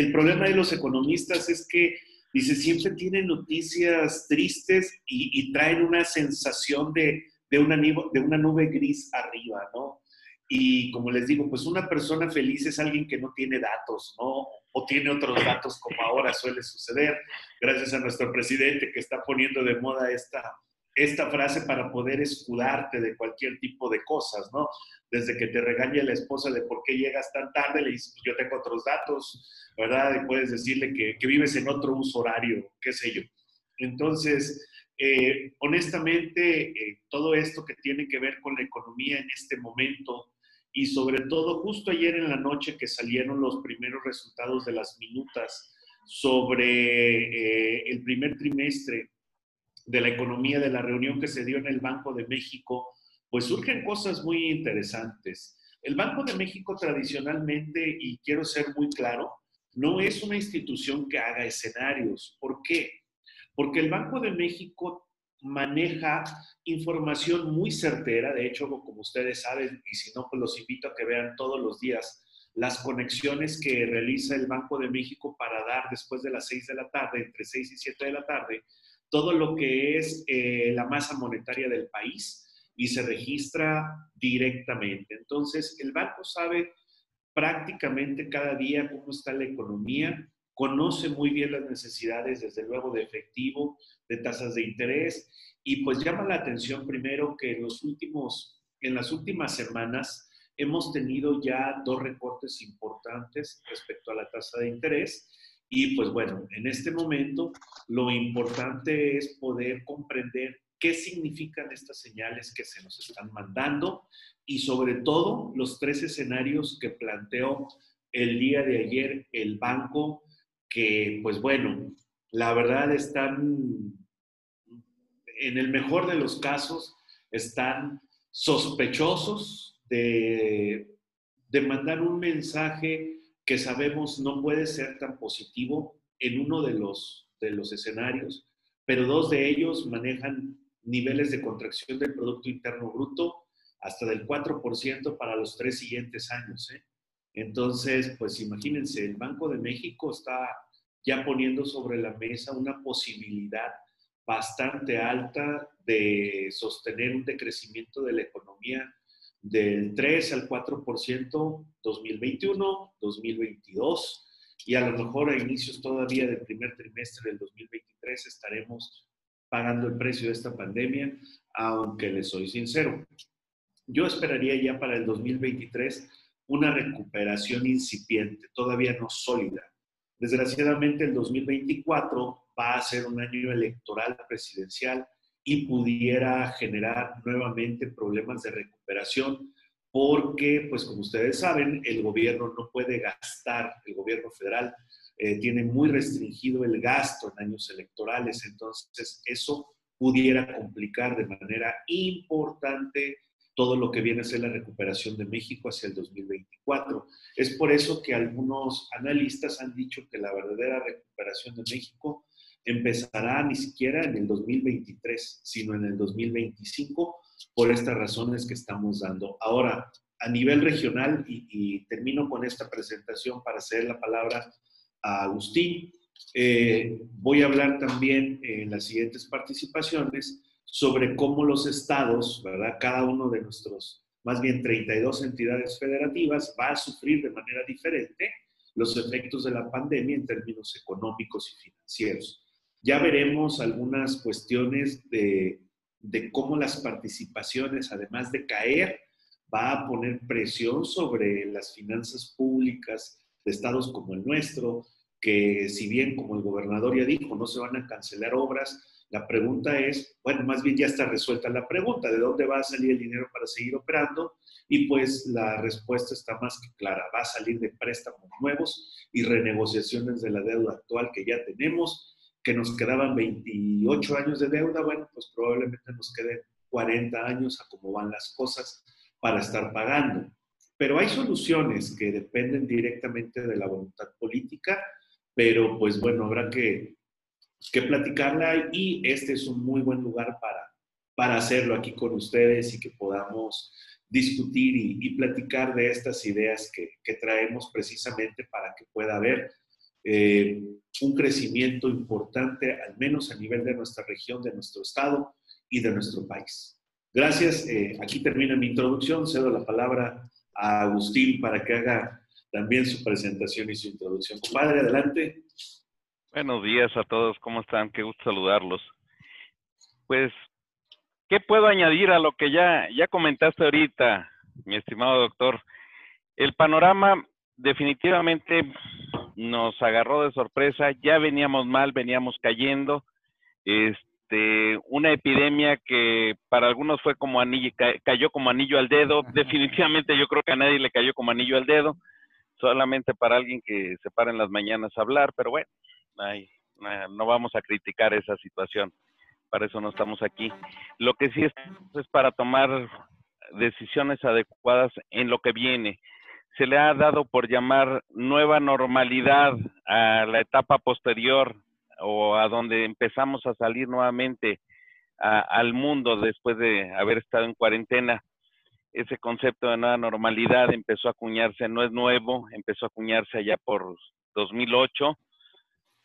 el problema de los economistas es que, dice, siempre tienen noticias tristes y, traen una sensación de, de, una, de una nube gris arriba, ¿no? Y como les digo, pues una persona feliz es alguien que no tiene datos, ¿no? O tiene otros datos como ahora suele suceder, gracias a nuestro presidente que está poniendo de moda esta, esta frase para poder escudarte de cualquier tipo de cosas, ¿no? Desde que te regaña la esposa de por qué llegas tan tarde, le dices, pues yo tengo otros datos, ¿verdad? Y puedes decirle que, que vives en otro uso horario, qué sé yo. Entonces, eh, honestamente, eh, todo esto que tiene que ver con la economía en este momento, y sobre todo justo ayer en la noche que salieron los primeros resultados de las minutas sobre eh, el primer trimestre de la economía de la reunión que se dio en el Banco de México, pues surgen cosas muy interesantes. El Banco de México tradicionalmente, y quiero ser muy claro, no es una institución que haga escenarios. ¿Por qué? Porque el Banco de México maneja información muy certera, de hecho, como ustedes saben, y si no, pues los invito a que vean todos los días las conexiones que realiza el Banco de México para dar después de las 6 de la tarde, entre 6 y 7 de la tarde, todo lo que es eh, la masa monetaria del país y se registra directamente. Entonces, el banco sabe prácticamente cada día cómo está la economía, conoce muy bien las necesidades, desde luego, de efectivo, de tasas de interés, y pues llama la atención primero que en, los últimos, en las últimas semanas hemos tenido ya dos recortes importantes respecto a la tasa de interés. Y pues bueno, en este momento lo importante es poder comprender qué significan estas señales que se nos están mandando y sobre todo los tres escenarios que planteó el día de ayer el banco, que pues bueno, la verdad están en el mejor de los casos, están sospechosos de, mandar un mensaje que sabemos no puede ser tan positivo en uno de los, de los escenarios, pero dos de ellos manejan niveles de contracción del Producto Interno Bruto hasta del 4% para los tres siguientes años. ¿eh? Entonces, pues imagínense, el Banco de México está ya poniendo sobre la mesa una posibilidad bastante alta de sostener un decrecimiento de la economía del 3 al 4% 2021, 2022 y a lo mejor a inicios todavía del primer trimestre del 2023 estaremos pagando el precio de esta pandemia, aunque les soy sincero. Yo esperaría ya para el 2023 una recuperación incipiente, todavía no sólida. Desgraciadamente el 2024 va a ser un año electoral presidencial y pudiera generar nuevamente problemas de recuperación porque, pues como ustedes saben, el gobierno no puede gastar, el gobierno federal eh, tiene muy restringido el gasto en años electorales, entonces eso pudiera complicar de manera importante todo lo que viene a ser la recuperación de México hacia el 2024. Es por eso que algunos analistas han dicho que la verdadera recuperación de México empezará ni siquiera en el 2023, sino en el 2025, por estas razones que estamos dando. Ahora, a nivel regional, y, termino con esta presentación para hacer la palabra a Agustín, eh, voy a hablar también en las siguientes participaciones sobre cómo los estados, ¿verdad? Cada uno de nuestros, más bien 32 entidades federativas, va a sufrir de manera diferente los efectos de la pandemia en términos económicos y financieros. Ya veremos algunas cuestiones de, cómo las participaciones, además de caer, va a poner presión sobre las finanzas públicas de estados como el nuestro, que si bien, como el gobernador ya dijo, no se van a cancelar obras, la pregunta es, bueno, más bien ya está resuelta la pregunta, ¿de dónde va a salir el dinero para seguir operando? Y pues la respuesta está más que clara, va a salir de préstamos nuevos y renegociaciones de la deuda actual que ya tenemos que nos quedaban 28 años de deuda, bueno, pues probablemente nos queden 40 años a cómo van las cosas para estar pagando. Pero hay soluciones que dependen directamente de la voluntad política, pero pues bueno, habrá que, que platicarla y este es un muy buen lugar para, para hacerlo aquí con ustedes y que podamos discutir y, y platicar de estas ideas que, que traemos precisamente para que pueda haber eh, un crecimiento importante, al menos a nivel de nuestra región, de nuestro estado y de nuestro país. Gracias. Eh, aquí termina mi introducción. Cedo la palabra a Agustín para que haga también su presentación y su introducción. Compadre, adelante. Buenos días a todos. ¿Cómo están? Qué gusto saludarlos. Pues, ¿qué puedo añadir a lo que ya, ya comentaste ahorita, mi estimado doctor? El panorama definitivamente nos agarró de sorpresa, ya veníamos mal, veníamos cayendo, este, una epidemia que para algunos fue como anillo, cayó como anillo al dedo, definitivamente yo creo que a nadie le cayó como anillo al dedo, solamente para alguien que se para en las mañanas a hablar, pero bueno, no vamos a criticar esa situación, para eso no estamos aquí. Lo que sí es, es para tomar decisiones adecuadas en lo que viene se le ha dado por llamar nueva normalidad a la etapa posterior o a donde empezamos a salir nuevamente al mundo después de haber estado en cuarentena. Ese concepto de nueva normalidad empezó a acuñarse, no es nuevo, empezó a acuñarse allá por 2008,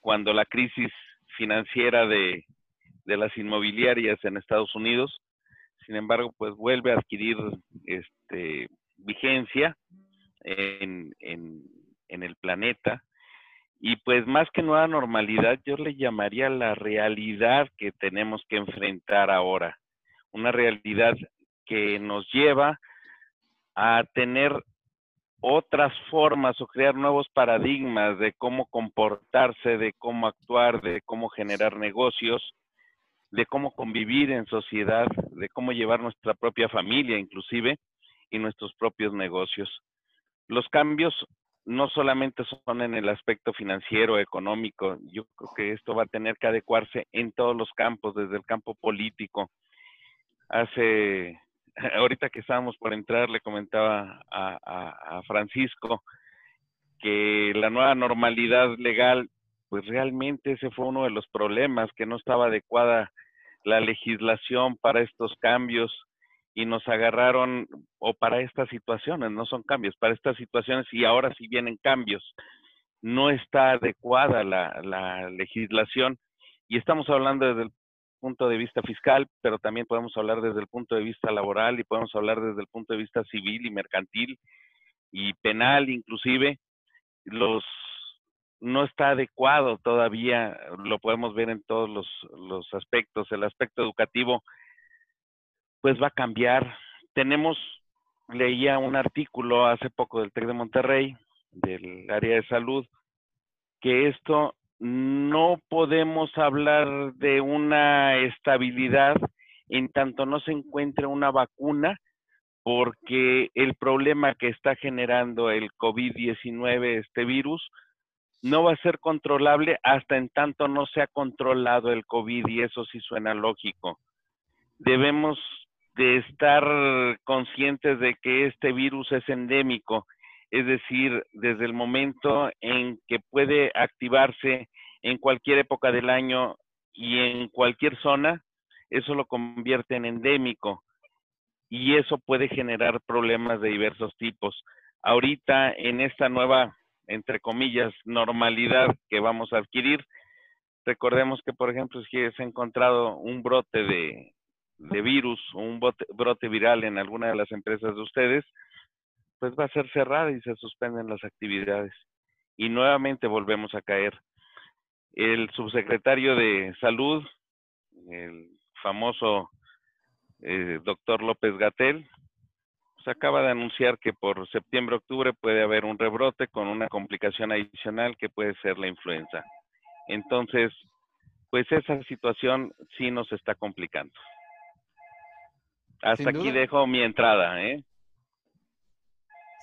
cuando la crisis financiera de, de las inmobiliarias en Estados Unidos, sin embargo, pues vuelve a adquirir este, vigencia en, el planeta. Y pues más que nueva normalidad, yo le llamaría la realidad que tenemos que enfrentar ahora. Una realidad que nos lleva a tener otras formas o crear nuevos paradigmas de cómo comportarse, de cómo actuar, de cómo generar negocios, de cómo convivir en sociedad, de cómo llevar nuestra propia familia inclusive y nuestros propios negocios. Los cambios no solamente son en el aspecto financiero, económico, yo creo que esto va a tener que adecuarse en todos los campos, desde el campo político. Hace, ahorita que estábamos por entrar, le comentaba a, a Francisco que la nueva normalidad legal, pues realmente ese fue uno de los problemas, que no estaba adecuada la legislación para estos cambios y nos agarraron, o para estas situaciones, no son cambios, para estas situaciones y ahora sí vienen cambios. No está adecuada la, la legislación y estamos hablando desde el punto de vista fiscal, pero también podemos hablar desde el punto de vista laboral y podemos hablar desde el punto de vista civil y mercantil y penal inclusive. Los no está adecuado todavía, lo podemos ver en todos los aspectos. El aspecto educativo pues va a cambiar. Tenemos, leía un artículo hace poco del TEC de Monterrey, del área de salud, que esto no podemos hablar de una estabilidad en tanto no se encuentre una vacuna, porque el problema que está generando el COVID-19, este virus, no va a ser controlable hasta en tanto no se ha controlado el COVID y eso sí suena lógico. Debemos de estar conscientes de que este virus es endémico, es decir, desde el momento en que puede activarse en cualquier época del año y en cualquier zona, eso lo convierte en endémico y eso puede generar problemas de diversos tipos. Ahorita en esta nueva, entre comillas, normalidad que vamos a adquirir, recordemos que, por ejemplo, si se ha encontrado un brote de, de virus o un brote, viral en alguna de las empresas de ustedes, pues va a ser cerrada y se suspenden las actividades. Y nuevamente volvemos a caer. El subsecretario de Salud, el famoso eh, doctor López Gatel, se pues acaba de anunciar que por septiembre-octubre puede haber un rebrote con una complicación adicional que puede ser la influenza. Entonces, pues esa situación sí nos está complicando. Hasta aquí dejo mi entrada, ¿eh?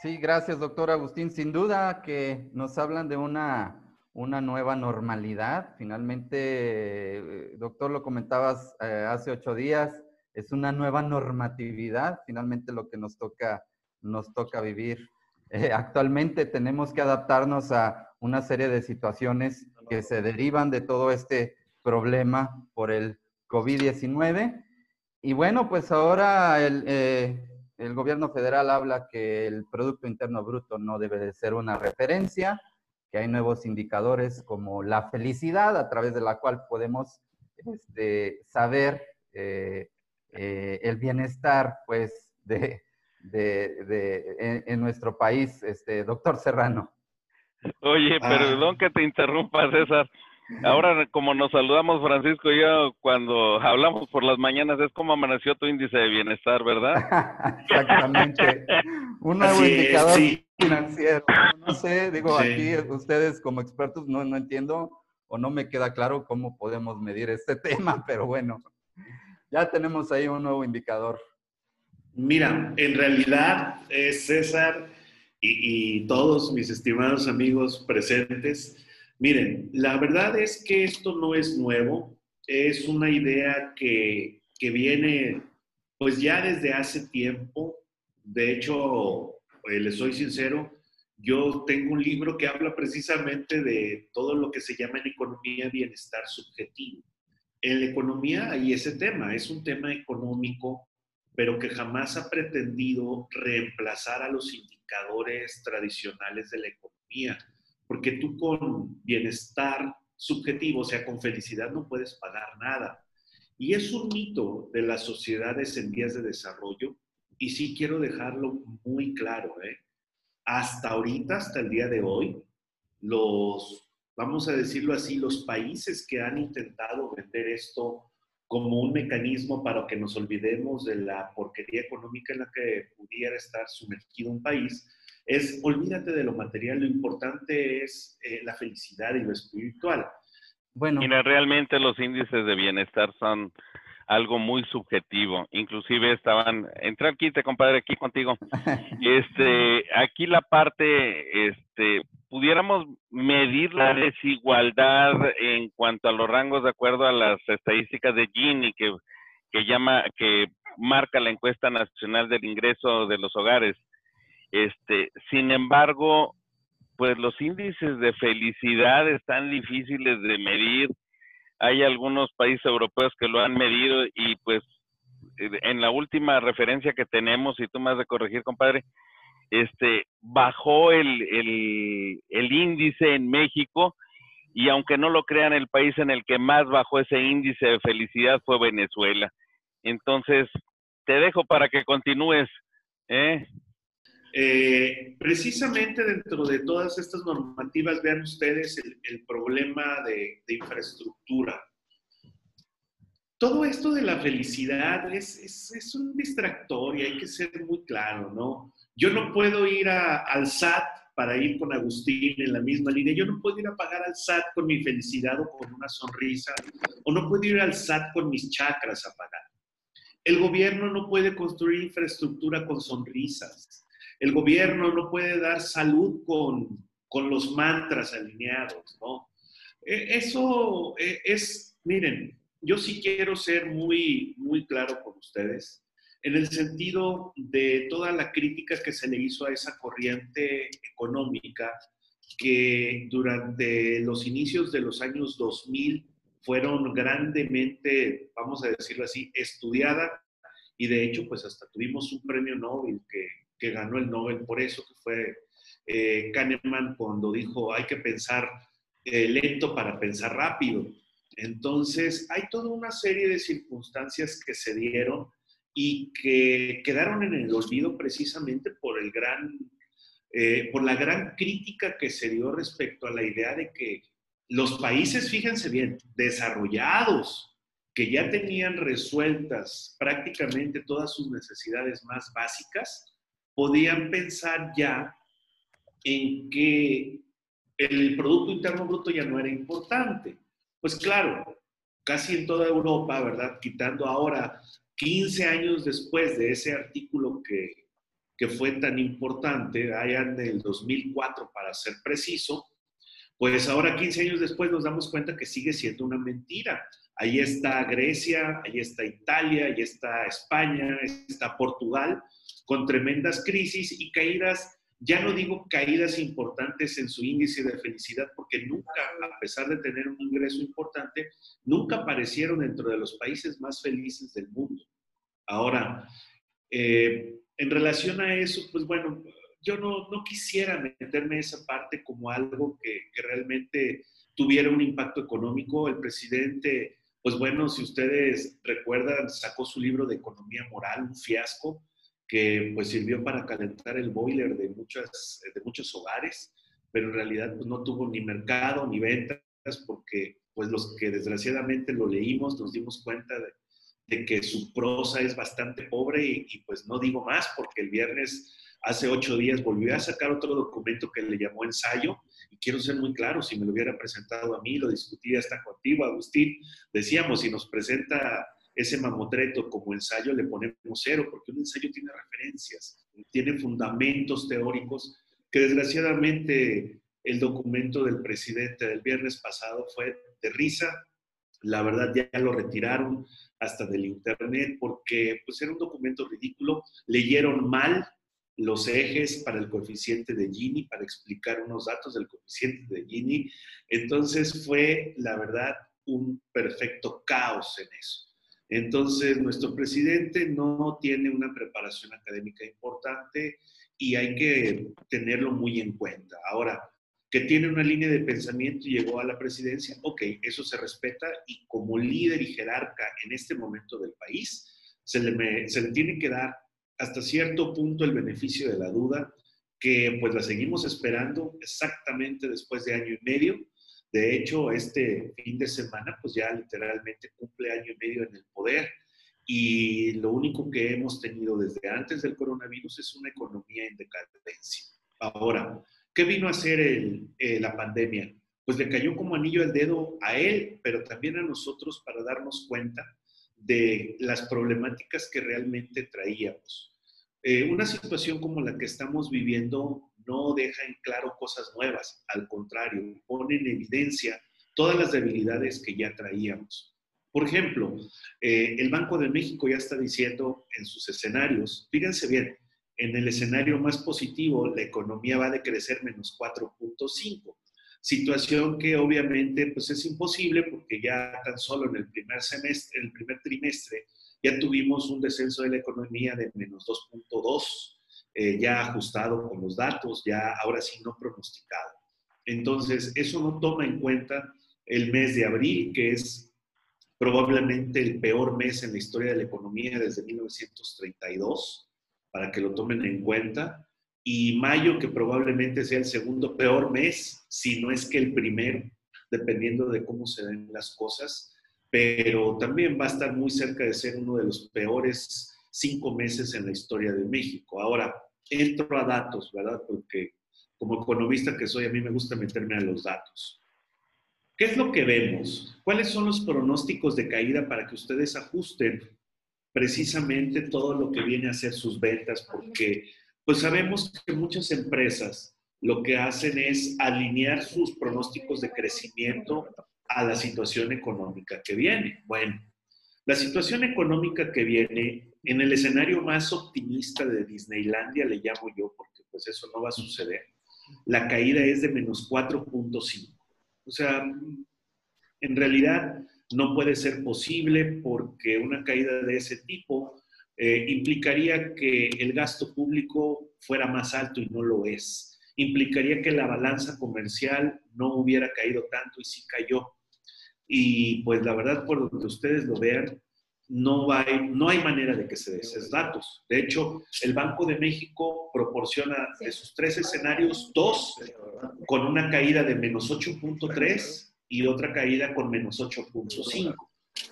Sí, gracias, doctor Agustín. Sin duda que nos hablan de una, una nueva normalidad. Finalmente, eh, doctor, lo comentabas eh, hace ocho días, es una nueva normatividad. Finalmente, lo que nos toca, nos toca vivir. Eh, actualmente tenemos que adaptarnos a una serie de situaciones que se derivan de todo este problema por el COVID-19 y bueno, pues ahora eh, el, gobierno federal habla que el Producto Interno Bruto no debe de ser una referencia, que hay nuevos indicadores como la felicidad, a través de la cual podemos este, saber eh, eh, el bienestar, pues, de, de, en, nuestro país, este, doctor Serrano. Oye, ah. perdón que te interrumpa, César. Ahora, como nos saludamos Francisco y yo cuando hablamos por las mañanas, es como amaneció tu índice de bienestar, ¿verdad? Exactamente. Un nuevo indicador financiero. No sé, digo, aquí ustedes como expertos no, no entiendo o no me queda claro cómo podemos medir este tema, pero bueno, ya tenemos ahí un nuevo indicador. Mira, en realidad, eh, César y, y todos mis estimados amigos presentes, Miren, la verdad es que esto no es nuevo, es una idea que, viene pues ya desde hace tiempo. De hecho, eh, les soy sincero, yo tengo un libro que habla precisamente de todo lo que se llama en economía bienestar subjetivo. En la economía hay ese tema, es un tema económico, pero que jamás ha pretendido reemplazar a los indicadores tradicionales de la economía porque tú con bienestar subjetivo, o sea, con felicidad, no puedes pagar nada. Y es un mito de las sociedades en vías de desarrollo, y sí quiero dejarlo muy claro, ¿eh? Hasta ahorita, hasta el día de hoy, los, vamos a decirlo así, los países que han intentado vender esto como un mecanismo para que nos olvidemos de la porquería económica en la que pudiera estar sumergido un país, es olvídate de lo material, lo importante es eh, la felicidad y lo espiritual. Bueno. Mira, realmente los índices de bienestar son algo muy subjetivo. Inclusive estaban, entré aquí, te compadre, aquí contigo. Este, aquí la parte, este, pudiéramos medir la desigualdad en cuanto a los rangos de acuerdo a las estadísticas de Gini que, que llama, que marca la encuesta nacional del ingreso de los hogares. Este, sin embargo, pues los índices de felicidad están difíciles de medir. Hay algunos países europeos que lo han medido y pues en la última referencia que tenemos, y tú me has de corregir, compadre, este, bajó el, el, el índice en México y aunque no lo crean, el país en el que más bajó ese índice de felicidad fue Venezuela. Entonces, te dejo para que continúes. ¿eh? Eh, precisamente dentro de todas estas normativas, vean ustedes el, problema de, infraestructura. Todo esto de la felicidad es, un distractor y hay que ser muy claro, ¿no? Yo no puedo ir al SAT para ir con Agustín en la misma línea. Yo no puedo ir a pagar al SAT con mi felicidad o con una sonrisa, o no puedo ir al SAT con mis chakras a pagar. El gobierno no puede construir infraestructura con sonrisas. El gobierno no puede dar salud con, los mantras alineados, ¿no? E, eso e, es, miren, yo sí quiero ser muy, muy claro con ustedes en el sentido de toda la crítica que se le hizo a esa corriente económica que durante los inicios de los años 2000 fueron grandemente, vamos a decirlo así, estudiada y de hecho pues hasta tuvimos un premio Nobel que que ganó el Nobel por eso, que fue eh, Kahneman cuando dijo hay que pensar eh, lento para pensar rápido. Entonces, hay toda una serie de circunstancias que se dieron y que quedaron en el olvido precisamente por el gran, eh, por la gran crítica que se dio respecto a la idea de que los países, fíjense bien, desarrollados, que ya tenían resueltas prácticamente todas sus necesidades más básicas, podían pensar ya en que el Producto Interno Bruto ya no era importante. Pues claro, casi en toda Europa, ¿verdad? Quitando ahora 15 años después de ese artículo que, que fue tan importante, allá en el 2004 para ser preciso, pues ahora 15 años después nos damos cuenta que sigue siendo una mentira. Ahí está Grecia, ahí está Italia, ahí está España, está Portugal, con tremendas crisis y caídas, ya no digo caídas importantes en su índice de felicidad, porque nunca, a pesar de tener un ingreso importante, nunca aparecieron dentro de los países más felices del mundo. Ahora, eh, en relación a eso, pues bueno, yo no, quisiera meterme esa parte como algo que realmente tuviera un impacto económico. El presidente, pues bueno, si ustedes recuerdan, sacó su libro de economía moral, un fiasco, que pues sirvió para calentar el boiler de, muchas, de muchos hogares, pero en realidad pues, no tuvo ni mercado ni ventas porque pues los que desgraciadamente lo leímos nos dimos cuenta de, que su prosa es bastante pobre y, y, pues no digo más porque el viernes hace ocho días volvió a sacar otro documento que le llamó ensayo y quiero ser muy claro, si me lo hubiera presentado a mí, lo discutía hasta contigo, Agustín, decíamos, si nos presenta ese mamotreto como ensayo le ponemos cero, porque un ensayo tiene referencias, tiene fundamentos teóricos que desgraciadamente el documento del presidente del viernes pasado fue de risa. La verdad ya lo retiraron hasta del internet porque pues, era un documento ridículo. Leyeron mal los ejes para el coeficiente de Gini, para explicar unos datos del coeficiente de Gini. Entonces fue, la verdad, un perfecto caos en eso. Entonces, nuestro presidente no tiene una preparación académica importante y hay que tenerlo muy en cuenta. Ahora, que tiene una línea de pensamiento y llegó a la presidencia, ok, eso se respeta y como líder y jerarca en este momento del país, se le, se le tiene que dar hasta cierto punto el beneficio de la duda, que pues la seguimos esperando exactamente después de año y medio de hecho, este fin de semana, pues ya literalmente cumple año y medio en el poder y lo único que hemos tenido desde antes del coronavirus es una economía en decadencia. Ahora, ¿qué vino a hacer eh, la pandemia? Pues le cayó como anillo al dedo a él, pero también a nosotros para darnos cuenta de las problemáticas que realmente traíamos. Eh, una situación como la que estamos viviendo no deja en claro cosas nuevas, al contrario, pone en evidencia todas las debilidades que ya traíamos. Por ejemplo, eh, el Banco de México ya está diciendo en sus escenarios, fíjense bien, en el escenario más positivo la economía va a decrecer menos 4.5, situación que obviamente pues es imposible porque ya tan solo en el primer semestre, el primer trimestre, ya tuvimos un descenso de la economía de menos 2.2 eh, ya ajustado con los datos, ya ahora sí no pronosticado. Entonces, eso no toma en cuenta el mes de abril, que es probablemente el peor mes en la historia de la economía desde 1932, para que lo tomen en cuenta, y mayo, que probablemente sea el segundo peor mes, si no es que el primero, dependiendo de cómo se den las cosas, pero también va a estar muy cerca de ser uno de los peores cinco meses en la historia de México. Ahora, entro a datos, ¿verdad? Porque como economista que soy, a mí me gusta meterme a los datos. ¿Qué es lo que vemos? ¿Cuáles son los pronósticos de caída para que ustedes ajusten precisamente todo lo que viene a ser sus ventas? Porque pues sabemos que muchas empresas lo que hacen es alinear sus pronósticos de crecimiento a la situación económica que viene. Bueno, la situación económica que viene en el escenario más optimista de Disneylandia, le llamo yo, porque pues eso no va a suceder, la caída es de menos 4.5. O sea, en realidad no puede ser posible porque una caída de ese tipo eh, implicaría que el gasto público fuera más alto y no lo es. Implicaría que la balanza comercial no hubiera caído tanto y sí cayó. Y pues la verdad, por donde ustedes lo vean, no hay, no hay manera de que se esos datos. De hecho, el Banco de México proporciona de sus tres escenarios dos con una caída de menos 8.3 y otra caída con menos 8.5.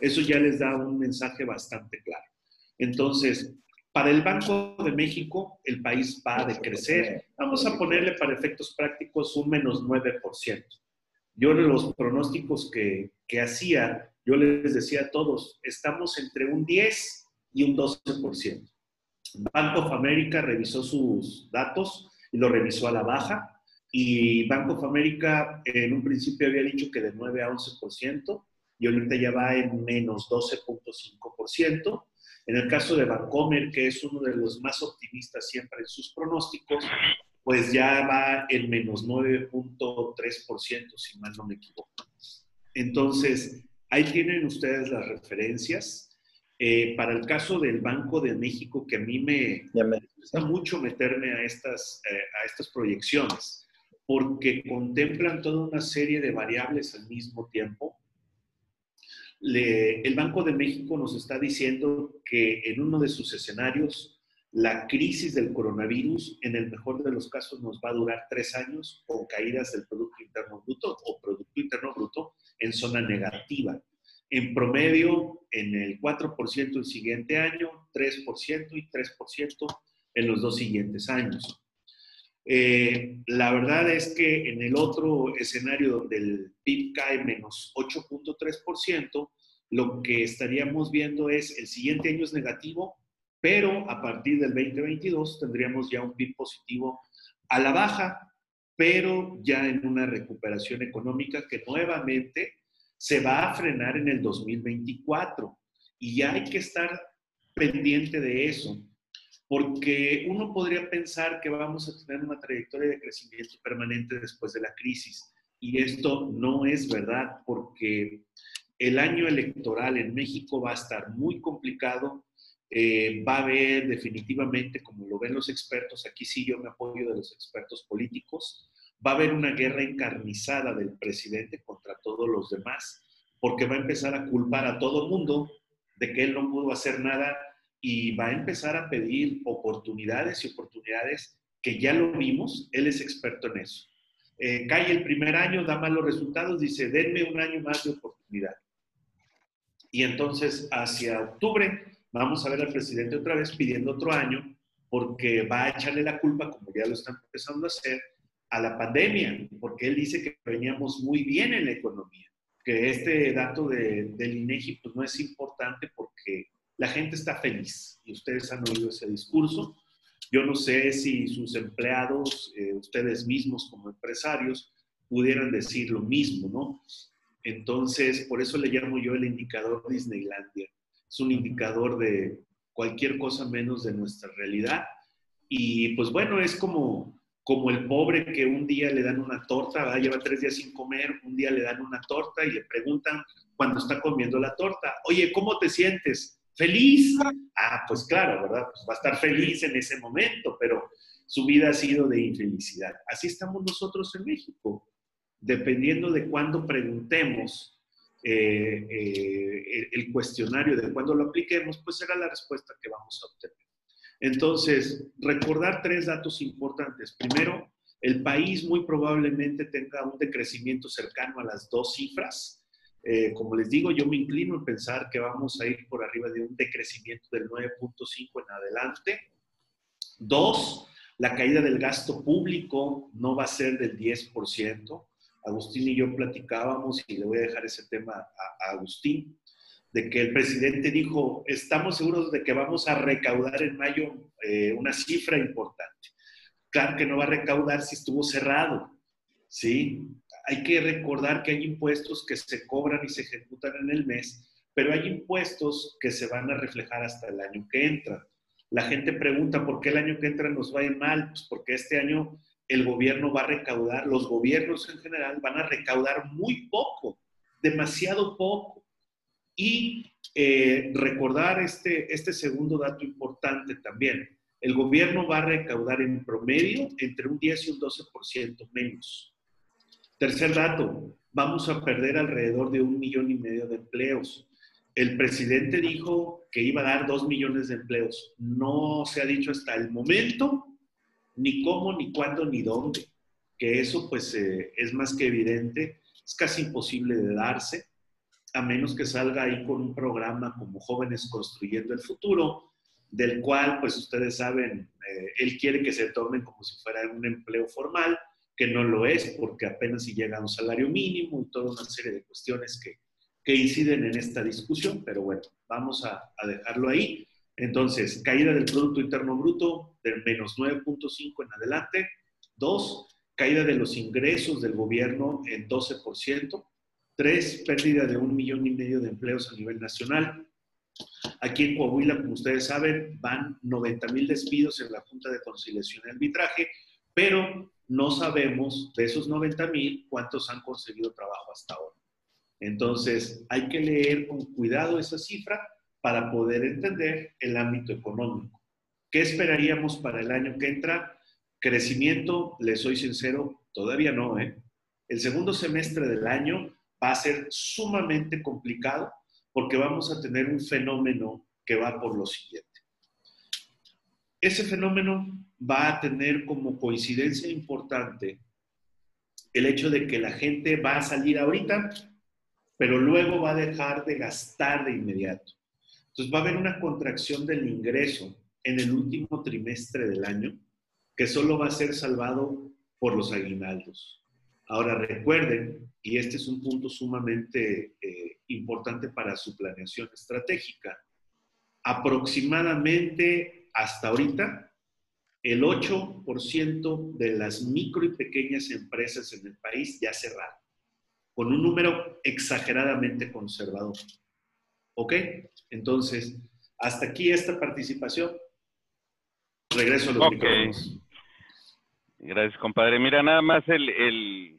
Eso ya les da un mensaje bastante claro. Entonces, para el Banco de México, el país va a decrecer. Vamos a ponerle para efectos prácticos un menos 9%. Yo los pronósticos que, que hacía yo les decía a todos, estamos entre un 10 y un 12%. Banco of America revisó sus datos y lo revisó a la baja. Y Banco of America en un principio había dicho que de 9 a 11% y ahorita ya va en menos 12.5%. En el caso de Bancomer, que es uno de los más optimistas siempre en sus pronósticos, pues ya va en menos 9.3%, si mal no me equivoco. Entonces, Ahí tienen ustedes las referencias Eh, para el caso del Banco de México, que a mí me, gusta mucho meterme a estas, eh, a estas proyecciones, porque contemplan toda una serie de variables al mismo tiempo. el Banco de México nos está diciendo que en uno de sus escenarios, la crisis del coronavirus, en el mejor de los casos, nos va a durar tres años con caídas del Producto Interno Bruto o Producto Interno Bruto en zona negativa en promedio en el 4% el siguiente año, 3% y 3% en los dos siguientes años. Eh, la verdad es que en el otro escenario donde el PIB cae menos 8.3%, lo que estaríamos viendo es el siguiente año es negativo, pero a partir del 2022 tendríamos ya un PIB positivo a la baja, pero ya en una recuperación económica que nuevamente se va a frenar en el 2024 y ya hay que estar pendiente de eso, porque uno podría pensar que vamos a tener una trayectoria de crecimiento permanente después de la crisis. Y esto no es verdad porque el año electoral en México va a estar muy complicado, eh, va a haber definitivamente, como lo ven los expertos, aquí sí yo me apoyo de los expertos políticos, va a haber una guerra encarnizada del presidente contra todos los demás, porque va a empezar a culpar a todo mundo de que él no pudo hacer nada y va a empezar a pedir oportunidades y oportunidades que ya lo vimos, él es experto en eso. Eh, cae el primer año, da malos resultados, dice, denme un año más de oportunidad. Y entonces hacia octubre vamos a ver al presidente otra vez pidiendo otro año porque va a echarle la culpa, como ya lo están empezando a hacer, a la pandemia, porque él dice que veníamos muy bien en la economía, que este dato de, del INEGI pues no es importante porque la gente está feliz y ustedes han oído ese discurso. Yo no sé si sus empleados, eh, ustedes mismos como empresarios, pudieran decir lo mismo, ¿no? Entonces, por eso le llamo yo el indicador Disneylandia. Es un indicador de cualquier cosa menos de nuestra realidad. Y pues bueno, es como como el pobre que un día le dan una torta, lleva tres días sin comer, un día le dan una torta y le preguntan cuando está comiendo la torta, oye, ¿cómo te sientes? ¿Feliz? Ah, pues claro, ¿verdad? Pues va a estar feliz en ese momento, pero su vida ha sido de infelicidad. Así estamos nosotros en México. Dependiendo de cuándo preguntemos eh, eh, el cuestionario, de cuándo lo apliquemos, pues será la respuesta que vamos a obtener. Entonces, recordar tres datos importantes. Primero, el país muy probablemente tenga un decrecimiento cercano a las dos cifras. Eh, como les digo, yo me inclino en pensar que vamos a ir por arriba de un decrecimiento del 9.5 en adelante. Dos, la caída del gasto público no va a ser del 10%. Agustín y yo platicábamos y le voy a dejar ese tema a Agustín de que el presidente dijo, estamos seguros de que vamos a recaudar en mayo eh, una cifra importante. Claro que no va a recaudar si estuvo cerrado, ¿sí? Hay que recordar que hay impuestos que se cobran y se ejecutan en el mes, pero hay impuestos que se van a reflejar hasta el año que entra. La gente pregunta, ¿por qué el año que entra nos va a ir mal? Pues porque este año el gobierno va a recaudar, los gobiernos en general van a recaudar muy poco, demasiado poco. Y eh, recordar este, este segundo dato importante también. El gobierno va a recaudar en promedio entre un 10 y un 12% menos. Tercer dato, vamos a perder alrededor de un millón y medio de empleos. El presidente dijo que iba a dar dos millones de empleos. No se ha dicho hasta el momento ni cómo, ni cuándo, ni dónde. Que eso pues eh, es más que evidente, es casi imposible de darse a menos que salga ahí con un programa como Jóvenes Construyendo el Futuro, del cual, pues ustedes saben, eh, él quiere que se tomen como si fuera un empleo formal, que no lo es, porque apenas si llega a un salario mínimo y toda una serie de cuestiones que, que inciden en esta discusión, pero bueno, vamos a, a dejarlo ahí. Entonces, caída del Producto Interno Bruto del menos 9.5 en adelante. Dos, caída de los ingresos del gobierno en 12%. Tres, pérdida de un millón y medio de empleos a nivel nacional. Aquí en Coahuila, como ustedes saben, van 90 mil despidos en la Junta de Conciliación y Arbitraje, pero no sabemos de esos 90 mil cuántos han conseguido trabajo hasta ahora. Entonces, hay que leer con cuidado esa cifra para poder entender el ámbito económico. ¿Qué esperaríamos para el año que entra? Crecimiento, le soy sincero, todavía no. ¿eh? El segundo semestre del año va a ser sumamente complicado porque vamos a tener un fenómeno que va por lo siguiente. Ese fenómeno va a tener como coincidencia importante el hecho de que la gente va a salir ahorita, pero luego va a dejar de gastar de inmediato. Entonces va a haber una contracción del ingreso en el último trimestre del año que solo va a ser salvado por los aguinaldos. Ahora recuerden, y este es un punto sumamente eh, importante para su planeación estratégica, aproximadamente hasta ahorita, el 8% de las micro y pequeñas empresas en el país ya cerraron, con un número exageradamente conservador. ¿Ok? Entonces, hasta aquí esta participación. Regreso a los okay. Gracias, compadre. Mira, nada más el, el,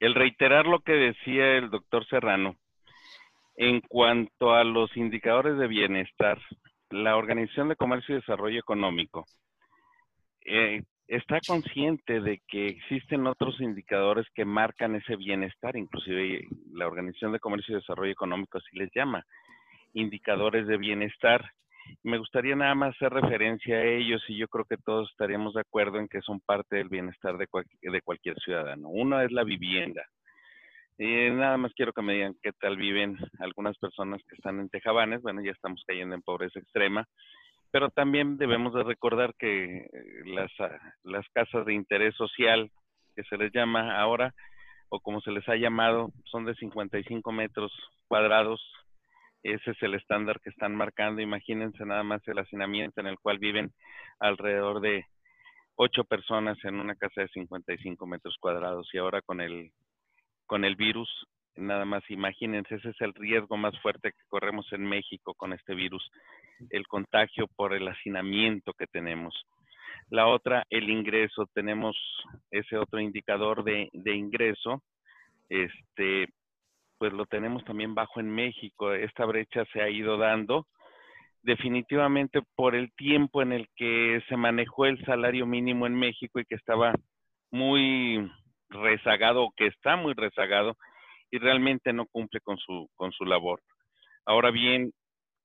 el reiterar lo que decía el doctor Serrano. En cuanto a los indicadores de bienestar, la Organización de Comercio y Desarrollo Económico eh, está consciente de que existen otros indicadores que marcan ese bienestar, inclusive la Organización de Comercio y Desarrollo Económico así les llama, indicadores de bienestar. Me gustaría nada más hacer referencia a ellos y yo creo que todos estaríamos de acuerdo en que son parte del bienestar de, de cualquier ciudadano. Uno es la vivienda. Y nada más quiero que me digan qué tal viven algunas personas que están en Tejabanes. Bueno, ya estamos cayendo en pobreza extrema, pero también debemos de recordar que eh, las, ah, las casas de interés social, que se les llama ahora, o como se les ha llamado, son de 55 metros cuadrados ese es el estándar que están marcando. Imagínense nada más el hacinamiento en el cual viven alrededor de ocho personas en una casa de 55 metros cuadrados. Y ahora con el, con el virus, nada más imagínense, ese es el riesgo más fuerte que corremos en México con este virus, el contagio por el hacinamiento que tenemos. La otra, el ingreso. Tenemos ese otro indicador de, de ingreso. Este, pues lo tenemos también bajo en México. Esta brecha se ha ido dando definitivamente por el tiempo en el que se manejó el salario mínimo en México y que estaba muy rezagado que está muy rezagado y realmente no cumple con su con su labor. Ahora bien,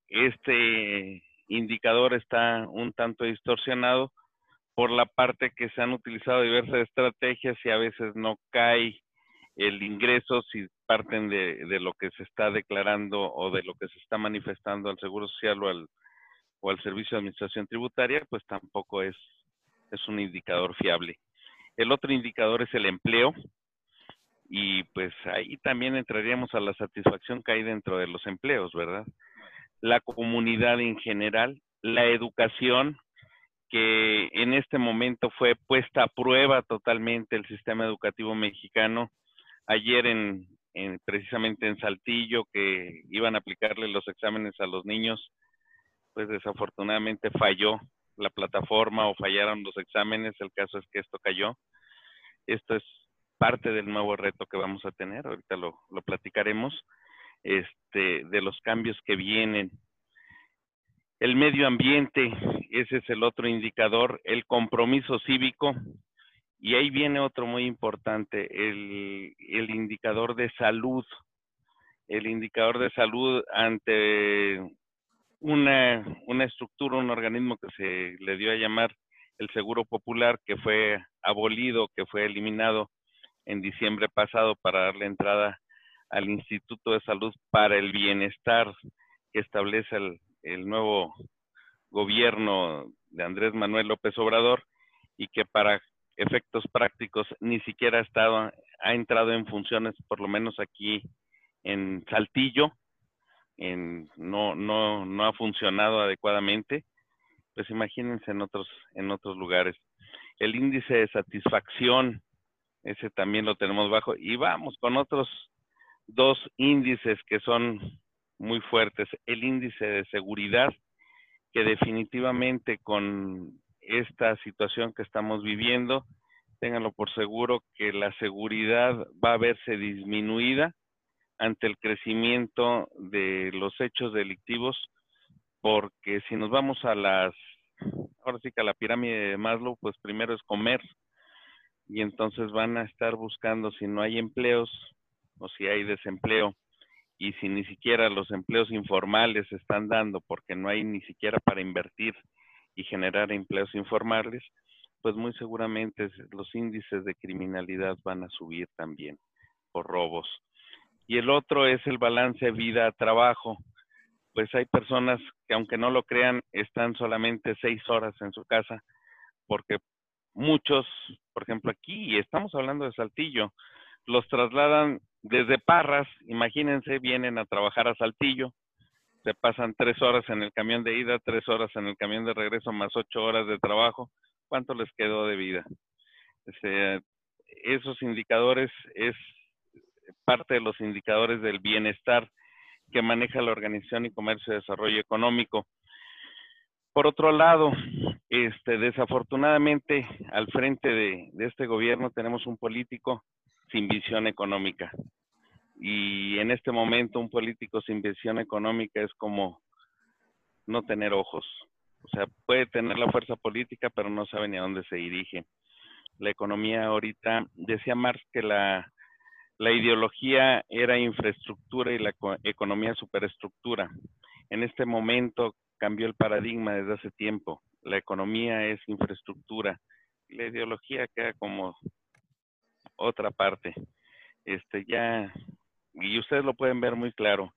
este indicador está un tanto distorsionado por la parte que se han utilizado diversas estrategias y a veces no cae el ingreso si parten de, de, lo que se está declarando o de lo que se está manifestando al Seguro Social o al, o al Servicio de Administración Tributaria, pues tampoco es, es un indicador fiable. El otro indicador es el empleo y pues ahí también entraríamos a la satisfacción que hay dentro de los empleos, ¿verdad? La comunidad en general, la educación, que en este momento fue puesta a prueba totalmente el sistema educativo mexicano ayer en, precisamente en Saltillo que iban a aplicarle los exámenes a los niños, pues desafortunadamente falló la plataforma o fallaron los exámenes, el caso es que esto cayó. Esto es parte del nuevo reto que vamos a tener, ahorita lo, lo platicaremos, este, de los cambios que vienen. El medio ambiente, ese es el otro indicador, el compromiso cívico, y ahí viene otro muy importante, el, el indicador de salud. El indicador de salud ante una, una estructura, un organismo que se le dio a llamar el Seguro Popular, que fue abolido, que fue eliminado en diciembre pasado para darle entrada al Instituto de Salud para el Bienestar que establece el, el nuevo gobierno de Andrés Manuel López Obrador y que para efectos prácticos ni siquiera ha estado, ha entrado en funciones, por lo menos aquí en Saltillo, en, no, no, no ha funcionado adecuadamente, pues imagínense en otros, en otros lugares. El índice de satisfacción, ese también lo tenemos bajo, y vamos con otros dos índices que son muy fuertes. El índice de seguridad, que definitivamente con esta situación que estamos viviendo, ténganlo por seguro que la seguridad va a verse disminuida ante el crecimiento de los hechos delictivos, porque si nos vamos a las, ahora sí que a la pirámide de Maslow, pues primero es comer, y entonces van a estar buscando si no hay empleos o si hay desempleo, y si ni siquiera los empleos informales están dando porque no hay ni siquiera para invertir y generar empleos informales, pues muy seguramente los índices de criminalidad van a subir también por robos. Y el otro es el balance vida-trabajo. Pues hay personas que aunque no lo crean, están solamente seis horas en su casa, porque muchos, por ejemplo aquí, estamos hablando de Saltillo, los trasladan desde Parras, imagínense, vienen a trabajar a Saltillo, se pasan tres horas en el camión de ida, tres horas en el camión de regreso, más ocho horas de trabajo. ¿Cuánto les quedó de vida? esos indicadores es parte de los indicadores del bienestar que maneja la Organización y Comercio y Desarrollo Económico. Por otro lado, este, desafortunadamente, al frente de este gobierno tenemos un político sin visión económica. Y en este momento un político sin visión económica es como no tener ojos. O sea, puede tener la fuerza política, pero no sabe ni a dónde se dirige. La economía ahorita, decía Marx que la, la ideología era infraestructura y la economía superestructura. En este momento cambió el paradigma desde hace tiempo. La economía es infraestructura y la ideología queda como otra parte. Este ya, y ustedes lo pueden ver muy claro.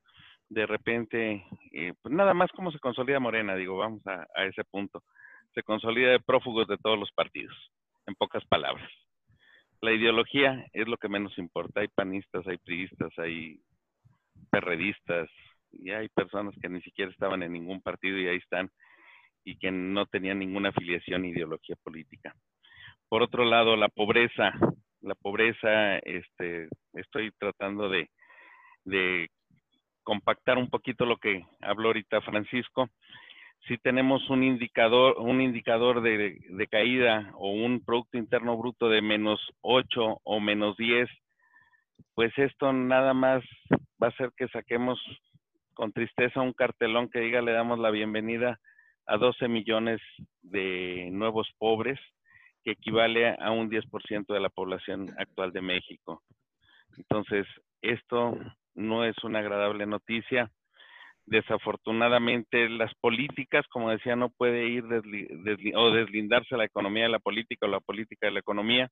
De repente, eh, pues nada más cómo se consolida Morena, digo, vamos a, a ese punto. Se consolida de prófugos de todos los partidos, en pocas palabras. La ideología es lo que menos importa. Hay panistas, hay priistas, hay perredistas, y hay personas que ni siquiera estaban en ningún partido y ahí están, y que no tenían ninguna afiliación ideología política. Por otro lado, la pobreza la pobreza, este, estoy tratando de, de compactar un poquito lo que habló ahorita Francisco. Si tenemos un indicador, un indicador de, de caída o un Producto Interno Bruto de menos 8 o menos 10, pues esto nada más va a hacer que saquemos con tristeza un cartelón que diga le damos la bienvenida a 12 millones de nuevos pobres que equivale a un 10% de la población actual de México. Entonces, esto no es una agradable noticia. Desafortunadamente, las políticas, como decía, no puede ir o deslindarse la economía de la política o la política de la economía.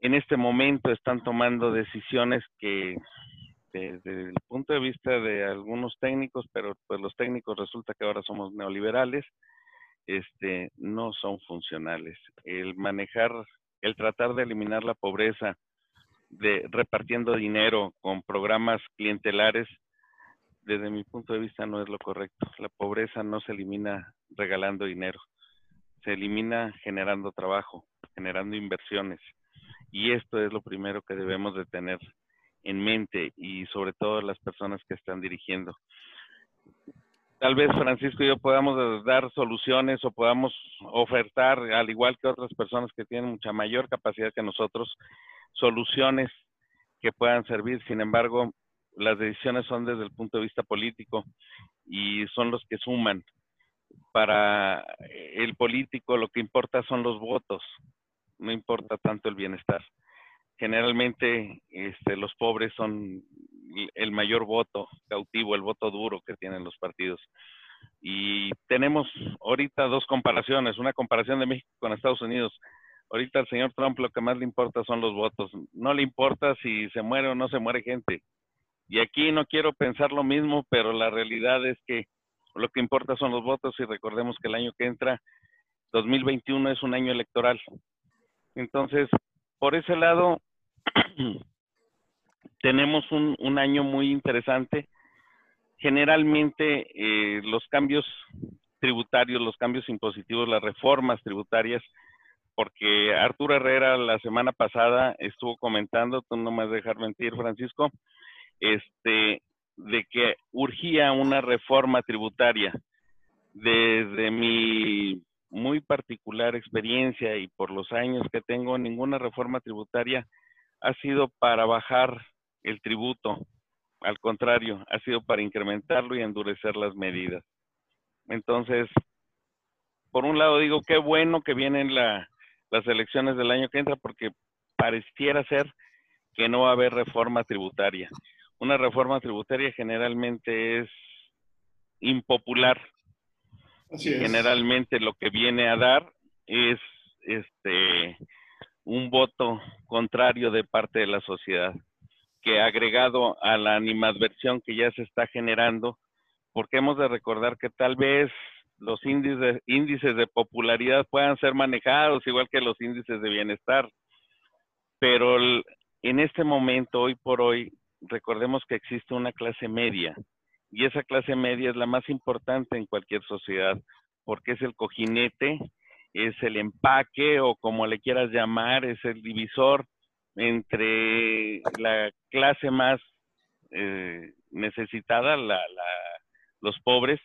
En este momento están tomando decisiones que desde el punto de vista de algunos técnicos, pero pues los técnicos resulta que ahora somos neoliberales, este, no son funcionales. El manejar, el tratar de eliminar la pobreza, de repartiendo dinero con programas clientelares, desde mi punto de vista no es lo correcto. La pobreza no se elimina regalando dinero, se elimina generando trabajo, generando inversiones. Y esto es lo primero que debemos de tener en mente y sobre todo las personas que están dirigiendo tal vez Francisco y yo podamos dar soluciones o podamos ofertar, al igual que otras personas que tienen mucha mayor capacidad que nosotros, soluciones que puedan servir. Sin embargo, las decisiones son desde el punto de vista político y son los que suman. Para el político lo que importa son los votos, no importa tanto el bienestar. Generalmente este, los pobres son el mayor voto cautivo, el voto duro que tienen los partidos. Y tenemos ahorita dos comparaciones, una comparación de México con Estados Unidos. Ahorita al señor Trump lo que más le importa son los votos. No le importa si se muere o no se muere gente. Y aquí no quiero pensar lo mismo, pero la realidad es que lo que importa son los votos y recordemos que el año que entra, 2021, es un año electoral. Entonces, por ese lado, tenemos un, año muy interesante. Generalmente eh, los cambios tributarios, los cambios impositivos, las reformas tributarias, porque Arturo Herrera la semana pasada estuvo comentando, tú no me vas a dejar mentir, Francisco, este, de que urgía una reforma tributaria. Desde mi muy particular experiencia y por los años que tengo, ninguna reforma tributaria ha sido para bajar el tributo, al contrario, ha sido para incrementarlo y endurecer las medidas. Entonces, por un lado digo, qué bueno que vienen las elecciones del año que entra, porque pareciera ser que no va a haber reforma tributaria. Una reforma tributaria generalmente es impopular. Generalmente lo que viene a dar es este un voto contrario de parte de la sociedad, que agregado a la animadversión que ya se está generando, porque hemos de recordar que tal vez los índices, índices de popularidad puedan ser manejados igual que los índices de bienestar, pero en este momento, hoy por hoy, recordemos que existe una clase media y esa clase media es la más importante en cualquier sociedad porque es el cojinete, es el empaque o como le quieras llamar, es el divisor entre la clase más eh, necesitada, los pobres,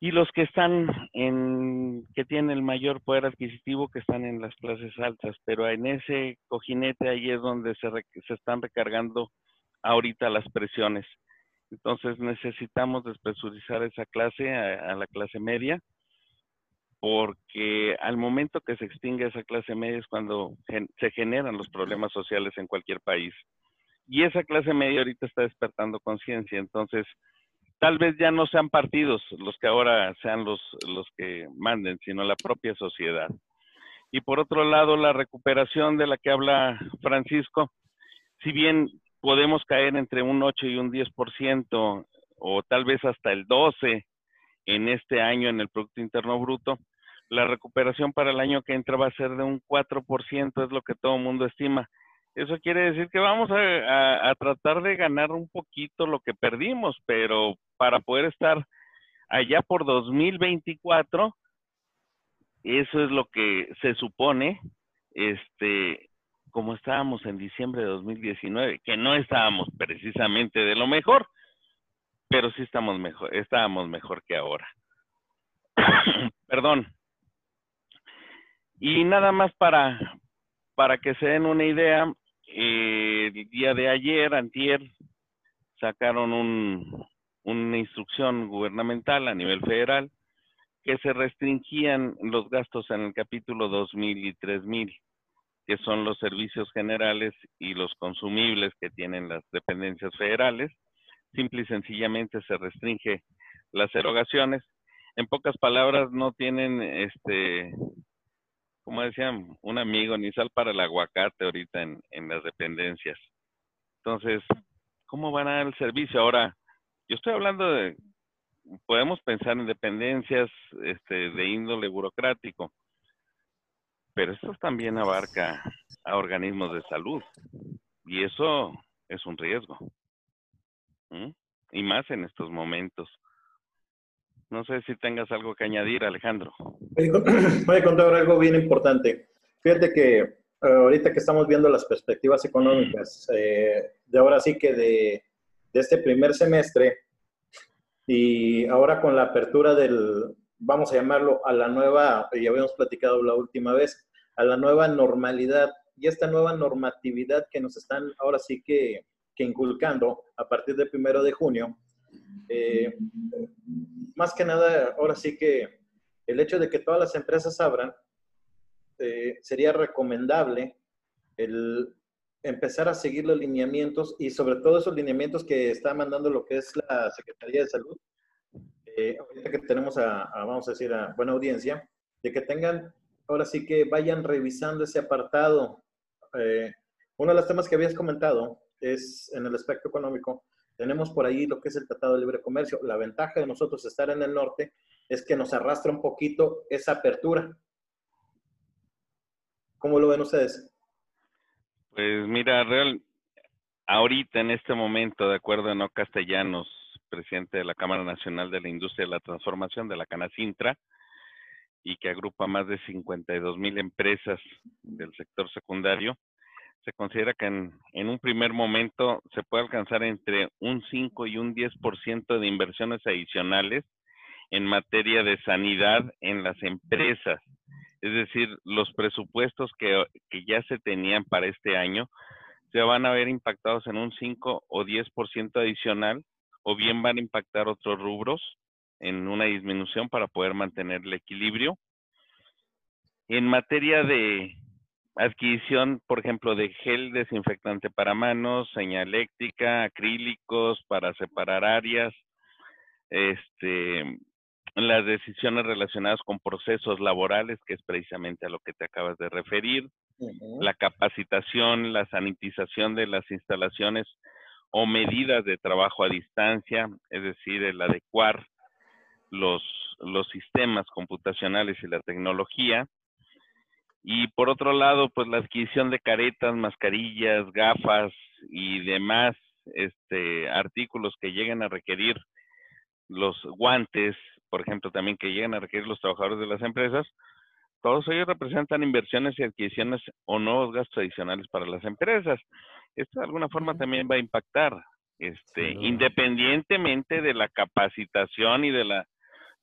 y los que están en, que tienen el mayor poder adquisitivo, que están en las clases altas, pero en ese cojinete ahí es donde se, se están recargando ahorita las presiones. Entonces necesitamos despresurizar esa clase a, la clase media, porque al momento que se extingue esa clase media es cuando se generan los problemas sociales en cualquier país. Y esa clase media ahorita está despertando conciencia, entonces tal vez ya no sean partidos los que ahora sean los, los que manden, sino la propia sociedad. Y por otro lado, la recuperación de la que habla Francisco, si bien podemos caer entre un 8 y un 10% o tal vez hasta el 12 en este año en el Producto Interno Bruto, la recuperación para el año que entra va a ser de un 4%, es lo que todo el mundo estima. Eso quiere decir que vamos a, tratar de ganar un poquito lo que perdimos, pero para poder estar allá por 2024, eso es lo que se supone, este, como estábamos en diciembre de 2019, que no estábamos precisamente de lo mejor, pero sí estamos mejor, estábamos mejor que ahora. Perdón. Y nada más para, para que se den una idea, el día de ayer, antier, sacaron un, una instrucción gubernamental a nivel federal que se restringían los gastos en el capítulo 2000 y 3000, que son los servicios generales y los consumibles que tienen las dependencias federales. Simple y sencillamente se restringe las erogaciones. En pocas palabras, no tienen este como decían un amigo, ni sal para el aguacate ahorita en, en las dependencias. Entonces, ¿cómo van a dar el servicio? Ahora, yo estoy hablando de, podemos pensar en dependencias este, de índole burocrático, pero esto también abarca a organismos de salud y eso es un riesgo. Y más en estos momentos. No sé si tengas algo que añadir, Alejandro. Voy a contar algo bien importante. Fíjate que eh, ahorita que estamos viendo las perspectivas económicas, eh, de ahora sí que de, de, este primer semestre y ahora con la apertura del, vamos a llamarlo, a la nueva, ya habíamos platicado la última vez, a la nueva normalidad y esta nueva normatividad que nos están ahora sí que, que inculcando a partir del primero de junio, eh, más que nada, ahora sí que el hecho de que todas las empresas abran, eh, sería recomendable el empezar a seguir los lineamientos y sobre todo esos lineamientos que está mandando lo que es la Secretaría de Salud, eh, ahorita que tenemos a, vamos a decir, a buena audiencia, de que tengan, ahora sí que vayan revisando ese apartado. uno de los temas que habías comentado es en el aspecto económico, tenemos por ahí lo que es el Tratado de Libre Comercio. La ventaja de nosotros estar en el norte es que nos arrastra un poquito esa apertura. ¿Cómo lo ven ustedes? Pues mira, real, ahorita en este momento, de acuerdo a No Castellanos, presidente de la Cámara Nacional de la Industria de la Transformación de la Canacintra, y que agrupa más de 52 mil empresas del sector secundario, se considera que en, en, un primer momento se puede alcanzar entre un 5 y un 10% de inversiones adicionales en materia de sanidad en las empresas. Es decir, los presupuestos que, que ya se tenían para este año se van a ver impactados en un 5 o 10% adicional o bien van a impactar otros rubros en una disminución para poder mantener el equilibrio. En materia de adquisición, por ejemplo, de gel desinfectante para manos, señaléctrica, acrílicos para separar áreas, este, las decisiones relacionadas con procesos laborales, que es precisamente a lo que te acabas de referir, la capacitación, la sanitización de las instalaciones o medidas de trabajo a distancia, es decir, el adecuar los, los sistemas computacionales y la tecnología. Y por otro lado, pues la adquisición de caretas, mascarillas, gafas y demás este, artículos que lleguen a requerir los guantes, por ejemplo, también que lleguen a requerir los trabajadores de las empresas, todos ellos representan inversiones y adquisiciones o nuevos gastos adicionales para las empresas. Esto de alguna forma también va a impactar, este, independientemente de la capacitación y de la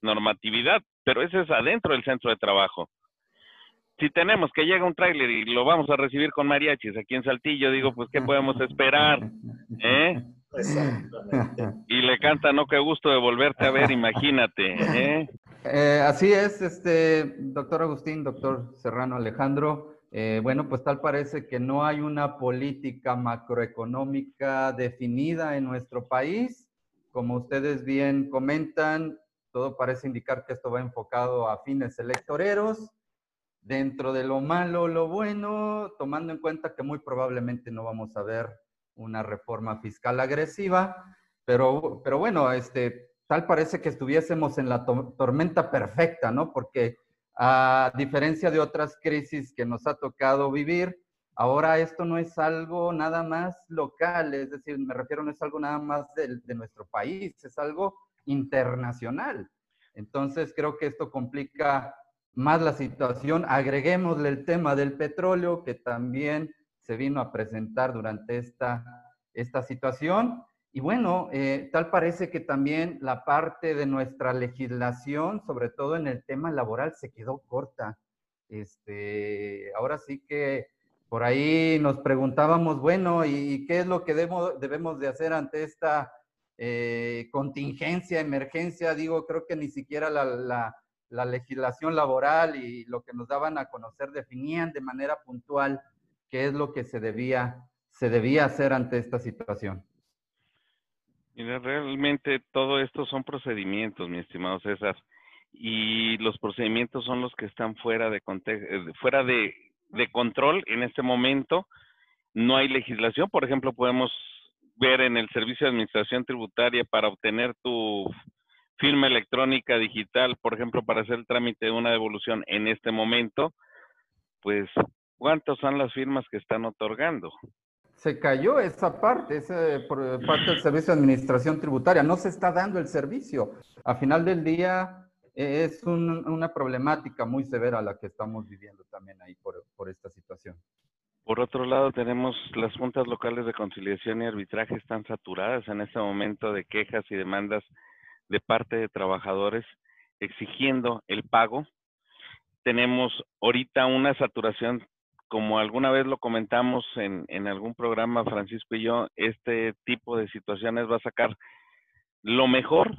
normatividad, pero ese es adentro del centro de trabajo. Si tenemos que llega un tráiler y lo vamos a recibir con mariachis aquí en Saltillo, digo, pues, ¿qué podemos esperar? ¿Eh? Y le canta, no, qué gusto de volverte a ver, imagínate. ¿eh? Eh, así es, este, doctor Agustín, doctor Serrano Alejandro. Eh, bueno, pues tal parece que no hay una política macroeconómica definida en nuestro país. Como ustedes bien comentan, todo parece indicar que esto va enfocado a fines electoreros. Dentro de lo malo, lo bueno, tomando en cuenta que muy probablemente no vamos a ver una reforma fiscal agresiva, pero, pero bueno, este, tal parece que estuviésemos en la tormenta perfecta, ¿no? Porque a diferencia de otras crisis que nos ha tocado vivir, ahora esto no es algo nada más local, es decir, me refiero no es algo nada más de, de nuestro país, es algo internacional. Entonces creo que esto complica más la situación. Agreguémosle el tema del petróleo, que también se vino a presentar durante esta, esta situación. Y bueno, eh, tal parece que también la parte de nuestra legislación, sobre todo en el tema laboral, se quedó corta. Este, ahora sí que por ahí nos preguntábamos, bueno, ¿y qué es lo que debemos, debemos de hacer ante esta eh, contingencia, emergencia? Digo, creo que ni siquiera la, la, la legislación laboral y lo que nos daban a conocer definían de manera puntual qué es lo que se debía, se debía hacer ante esta situación. Mira, realmente todo esto son procedimientos, mi estimado César, y los procedimientos son los que están fuera de eh, fuera de, de control en este momento. No hay legislación, por ejemplo, podemos ver en el Servicio de Administración Tributaria para obtener tu firma electrónica digital, por ejemplo, para hacer el trámite de una devolución en este momento, pues ¿Cuántas son las firmas que están otorgando? Se cayó esa parte, esa parte del Servicio de Administración Tributaria. No se está dando el servicio. A final del día es una problemática muy severa la que estamos viviendo también ahí por, por esta situación. Por otro lado, tenemos las juntas locales de conciliación y arbitraje están saturadas en este momento de quejas y demandas de parte de trabajadores exigiendo el pago. Tenemos ahorita una saturación como alguna vez lo comentamos en, en algún programa, Francisco y yo, este tipo de situaciones va a sacar lo mejor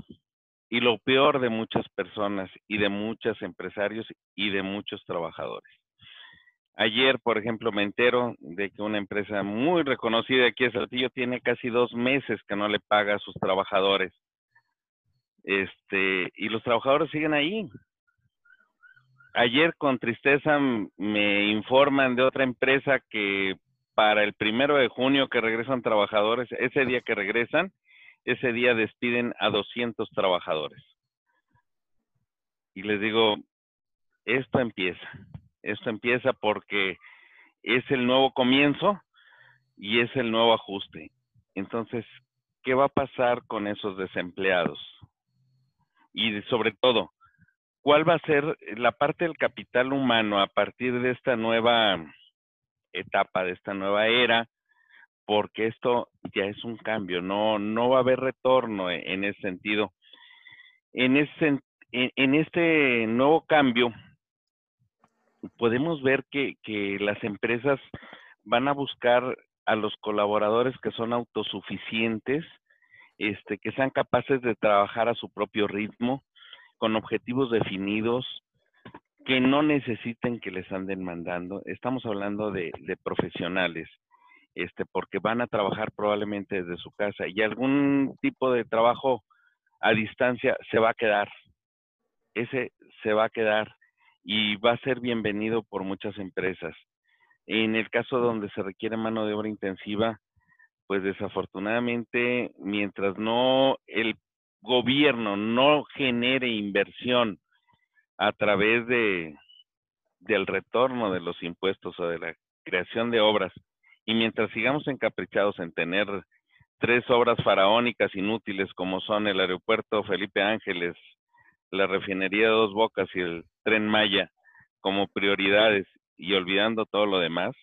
y lo peor de muchas personas y de muchos empresarios y de muchos trabajadores. Ayer, por ejemplo, me entero de que una empresa muy reconocida aquí en Saltillo tiene casi dos meses que no le paga a sus trabajadores. Este, y los trabajadores siguen ahí, ayer con tristeza me informan de otra empresa que para el primero de junio que regresan trabajadores, ese día que regresan, ese día despiden a 200 trabajadores. Y les digo, esto empieza, esto empieza porque es el nuevo comienzo y es el nuevo ajuste. Entonces, ¿qué va a pasar con esos desempleados? Y sobre todo, ¿Cuál va a ser la parte del capital humano a partir de esta nueva etapa, de esta nueva era? Porque esto ya es un cambio, no, no va a haber retorno e, en ese sentido. En, ese, en este nuevo cambio, podemos ver que, que las empresas van a buscar a los colaboradores que son autosuficientes, este, que sean capaces de trabajar a su propio ritmo, con objetivos definidos, que no necesiten que les anden mandando. Estamos hablando de, profesionales, este, porque van a trabajar probablemente desde su casa y algún tipo de trabajo a distancia se va a quedar. Ese se va a quedar y va a ser bienvenido por muchas empresas. En el caso donde se requiere mano de obra intensiva, pues desafortunadamente, mientras no el gobierno no genere inversión a través de del retorno de los impuestos o de la creación de obras, y mientras sigamos encaprichados en tener tres obras faraónicas inútiles como son el aeropuerto Felipe Ángeles, la refinería de Dos Bocas y el tren Maya como prioridades y olvidando todo lo demás,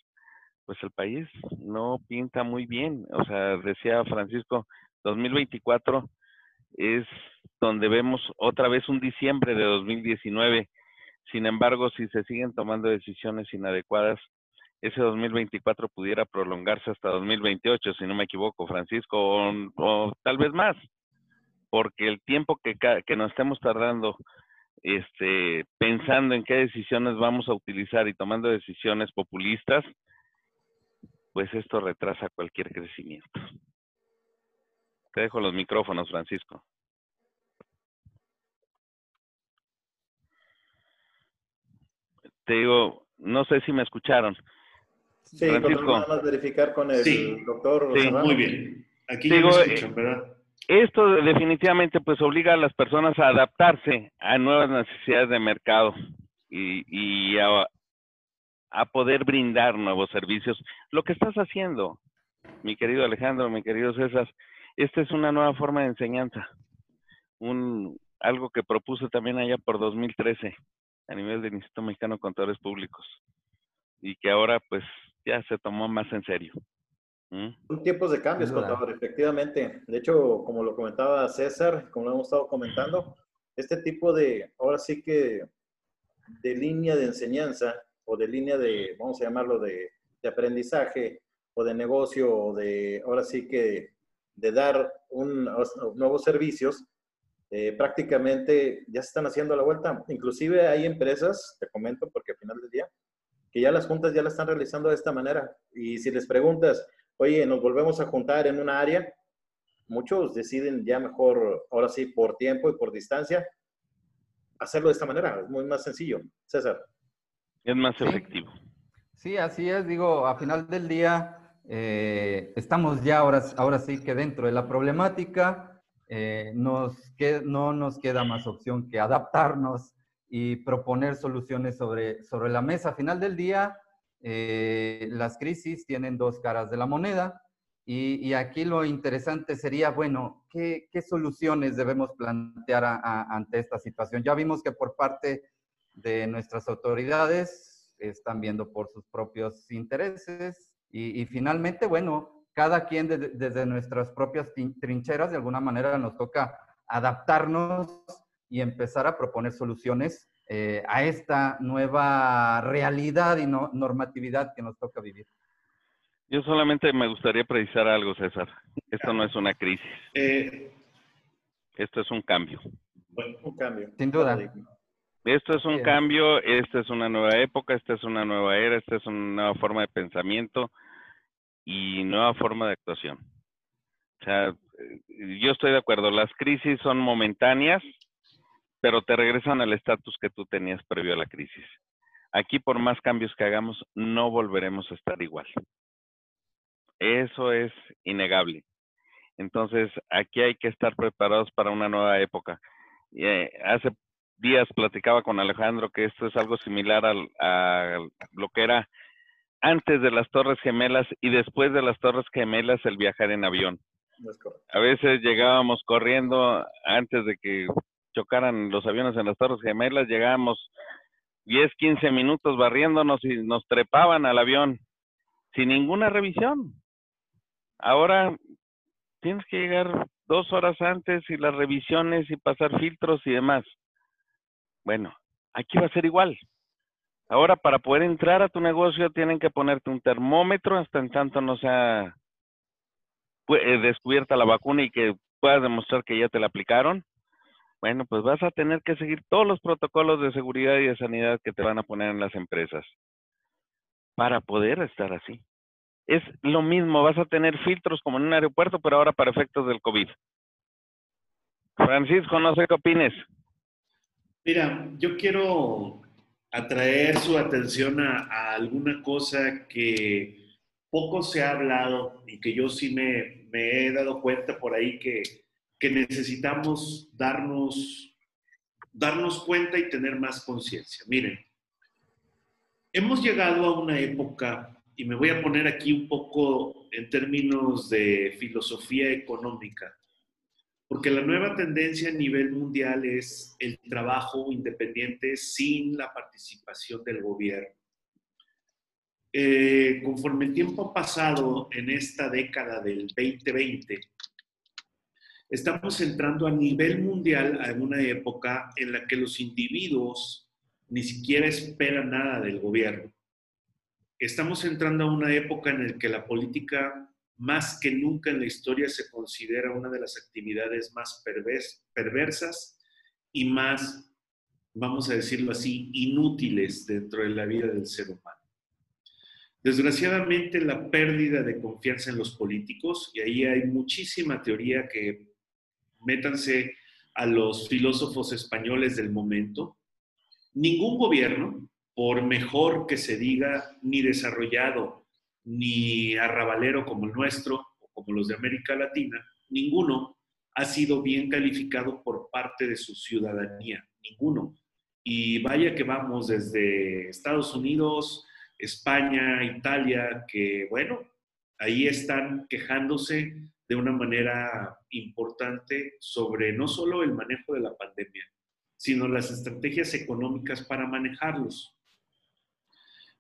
pues el país no pinta muy bien. O sea, decía Francisco, 2024 es donde vemos otra vez un diciembre de 2019. Sin embargo, si se siguen tomando decisiones inadecuadas, ese 2024 pudiera prolongarse hasta 2028, si no me equivoco, Francisco, o, tal vez más, porque el tiempo que, que nos estemos tardando este, pensando en qué decisiones vamos a utilizar y tomando decisiones populistas, pues esto retrasa cualquier crecimiento. Te dejo los micrófonos, Francisco. Te digo, no sé si me escucharon. Sí, Francisco. verificar con el doctor. Sí, muy bien. Aquí digo, me escuchan, ¿verdad? Esto definitivamente pues obliga a las personas a adaptarse a nuevas necesidades de mercado y, a, a, poder brindar nuevos servicios. Lo que estás haciendo, mi querido Alejandro, mi querido César, esta es una nueva forma de enseñanza. Un, algo que propuse también allá por 2013 a nivel del Instituto Mexicano de Contadores Públicos y que ahora pues ya se tomó más en serio. Son tiempos de cambios, contador, efectivamente. De hecho, como lo comentaba César, como lo hemos estado comentando, este tipo de, ahora sí que, de línea de enseñanza o de línea de, vamos a llamarlo, de, aprendizaje o de negocio o de, ahora sí que, de dar un, nuevos servicios, eh, prácticamente ya se están haciendo la vuelta. Inclusive hay empresas, te comento porque al final del día, que ya las juntas ya la están realizando de esta manera. Y si les preguntas, oye, nos volvemos a juntar en una área, muchos deciden ya mejor, ahora sí, por tiempo y por distancia, hacerlo de esta manera. Es muy más sencillo. César. Es más efectivo. Sí, así es. Digo, a final del día, eh, estamos ya ahora, ahora sí que dentro de la problemática, eh, nos que, no nos queda más opción que adaptarnos y proponer soluciones sobre, sobre la mesa. A final del día, eh, las crisis tienen dos caras de la moneda y, aquí lo interesante sería, bueno, ¿qué, soluciones debemos plantear ante esta situación? Ya vimos que por parte de nuestras autoridades están viendo por sus propios intereses y, finalmente, bueno, cada quien desde nuestras propias trincheras de alguna manera nos toca adaptarnos y empezar a proponer soluciones eh, a esta nueva realidad y normatividad que nos toca vivir. Yo solamente me gustaría precisar algo, César. Esto no es una crisis. Eh, Esto es un cambio. un cambio. Sin duda. Esto es un cambio, esta es una nueva época, esta es una nueva era, esta es una nueva forma de pensamiento y nueva forma de actuación. O sea, eh, yo estoy de acuerdo, las crisis son momentáneas, pero te regresan al estatus que tú tenías previo a la crisis. Aquí, por más cambios que hagamos, no volveremos a estar igual. Eso es innegable. Entonces, aquí hay que estar preparados para una nueva época. Eh, hace días platicaba con Alejandro que esto es algo similar a lo que era antes de las Torres Gemelas y después de las Torres Gemelas el viajar en avión. A veces llegábamos corriendo antes de que chocaran los aviones en las Torres Gemelas, llegábamos 10, 15 minutos barriéndonos y nos trepaban al avión sin ninguna revisión. Ahora tienes que llegar dos horas antes y las revisiones y pasar filtros y demás. Bueno, aquí va a ser igual. Ahora, para poder entrar a tu negocio, tienen que ponerte un termómetro hasta en tanto no sea pues, eh, descubierta la vacuna y que puedas demostrar que ya te la aplicaron. Bueno, pues vas a tener que seguir todos los protocolos de seguridad y de sanidad que te van a poner en las empresas para poder estar así. Es lo mismo, vas a tener filtros como en un aeropuerto, pero ahora para efectos del COVID. Francisco, no sé qué opines. Mira, yo quiero atraer su atención a, alguna cosa que poco se ha hablado y que yo sí me, he dado cuenta por ahí que, que necesitamos darnos, darnos cuenta y tener más conciencia. Miren, hemos llegado a una época, y me voy a poner aquí un poco en términos de filosofía económica, porque la nueva tendencia a nivel mundial es el trabajo independiente sin la participación del gobierno. Eh, conforme el tiempo ha pasado en esta década del 2020, estamos entrando a nivel mundial a una época en la que los individuos ni siquiera esperan nada del gobierno. Estamos entrando a una época en la que la política más que nunca en la historia se considera una de las actividades más perversas y más, vamos a decirlo así, inútiles dentro de la vida del ser humano. Desgraciadamente, la pérdida de confianza en los políticos, y ahí hay muchísima teoría que métanse a los filósofos españoles del momento, ningún gobierno, por mejor que se diga, ni desarrollado ni arrabalero como el nuestro o como los de América Latina, ninguno ha sido bien calificado por parte de su ciudadanía, ninguno. Y vaya que vamos desde Estados Unidos, España, Italia, que bueno, ahí están quejándose de una manera importante sobre no solo el manejo de la pandemia, sino las estrategias económicas para manejarlos.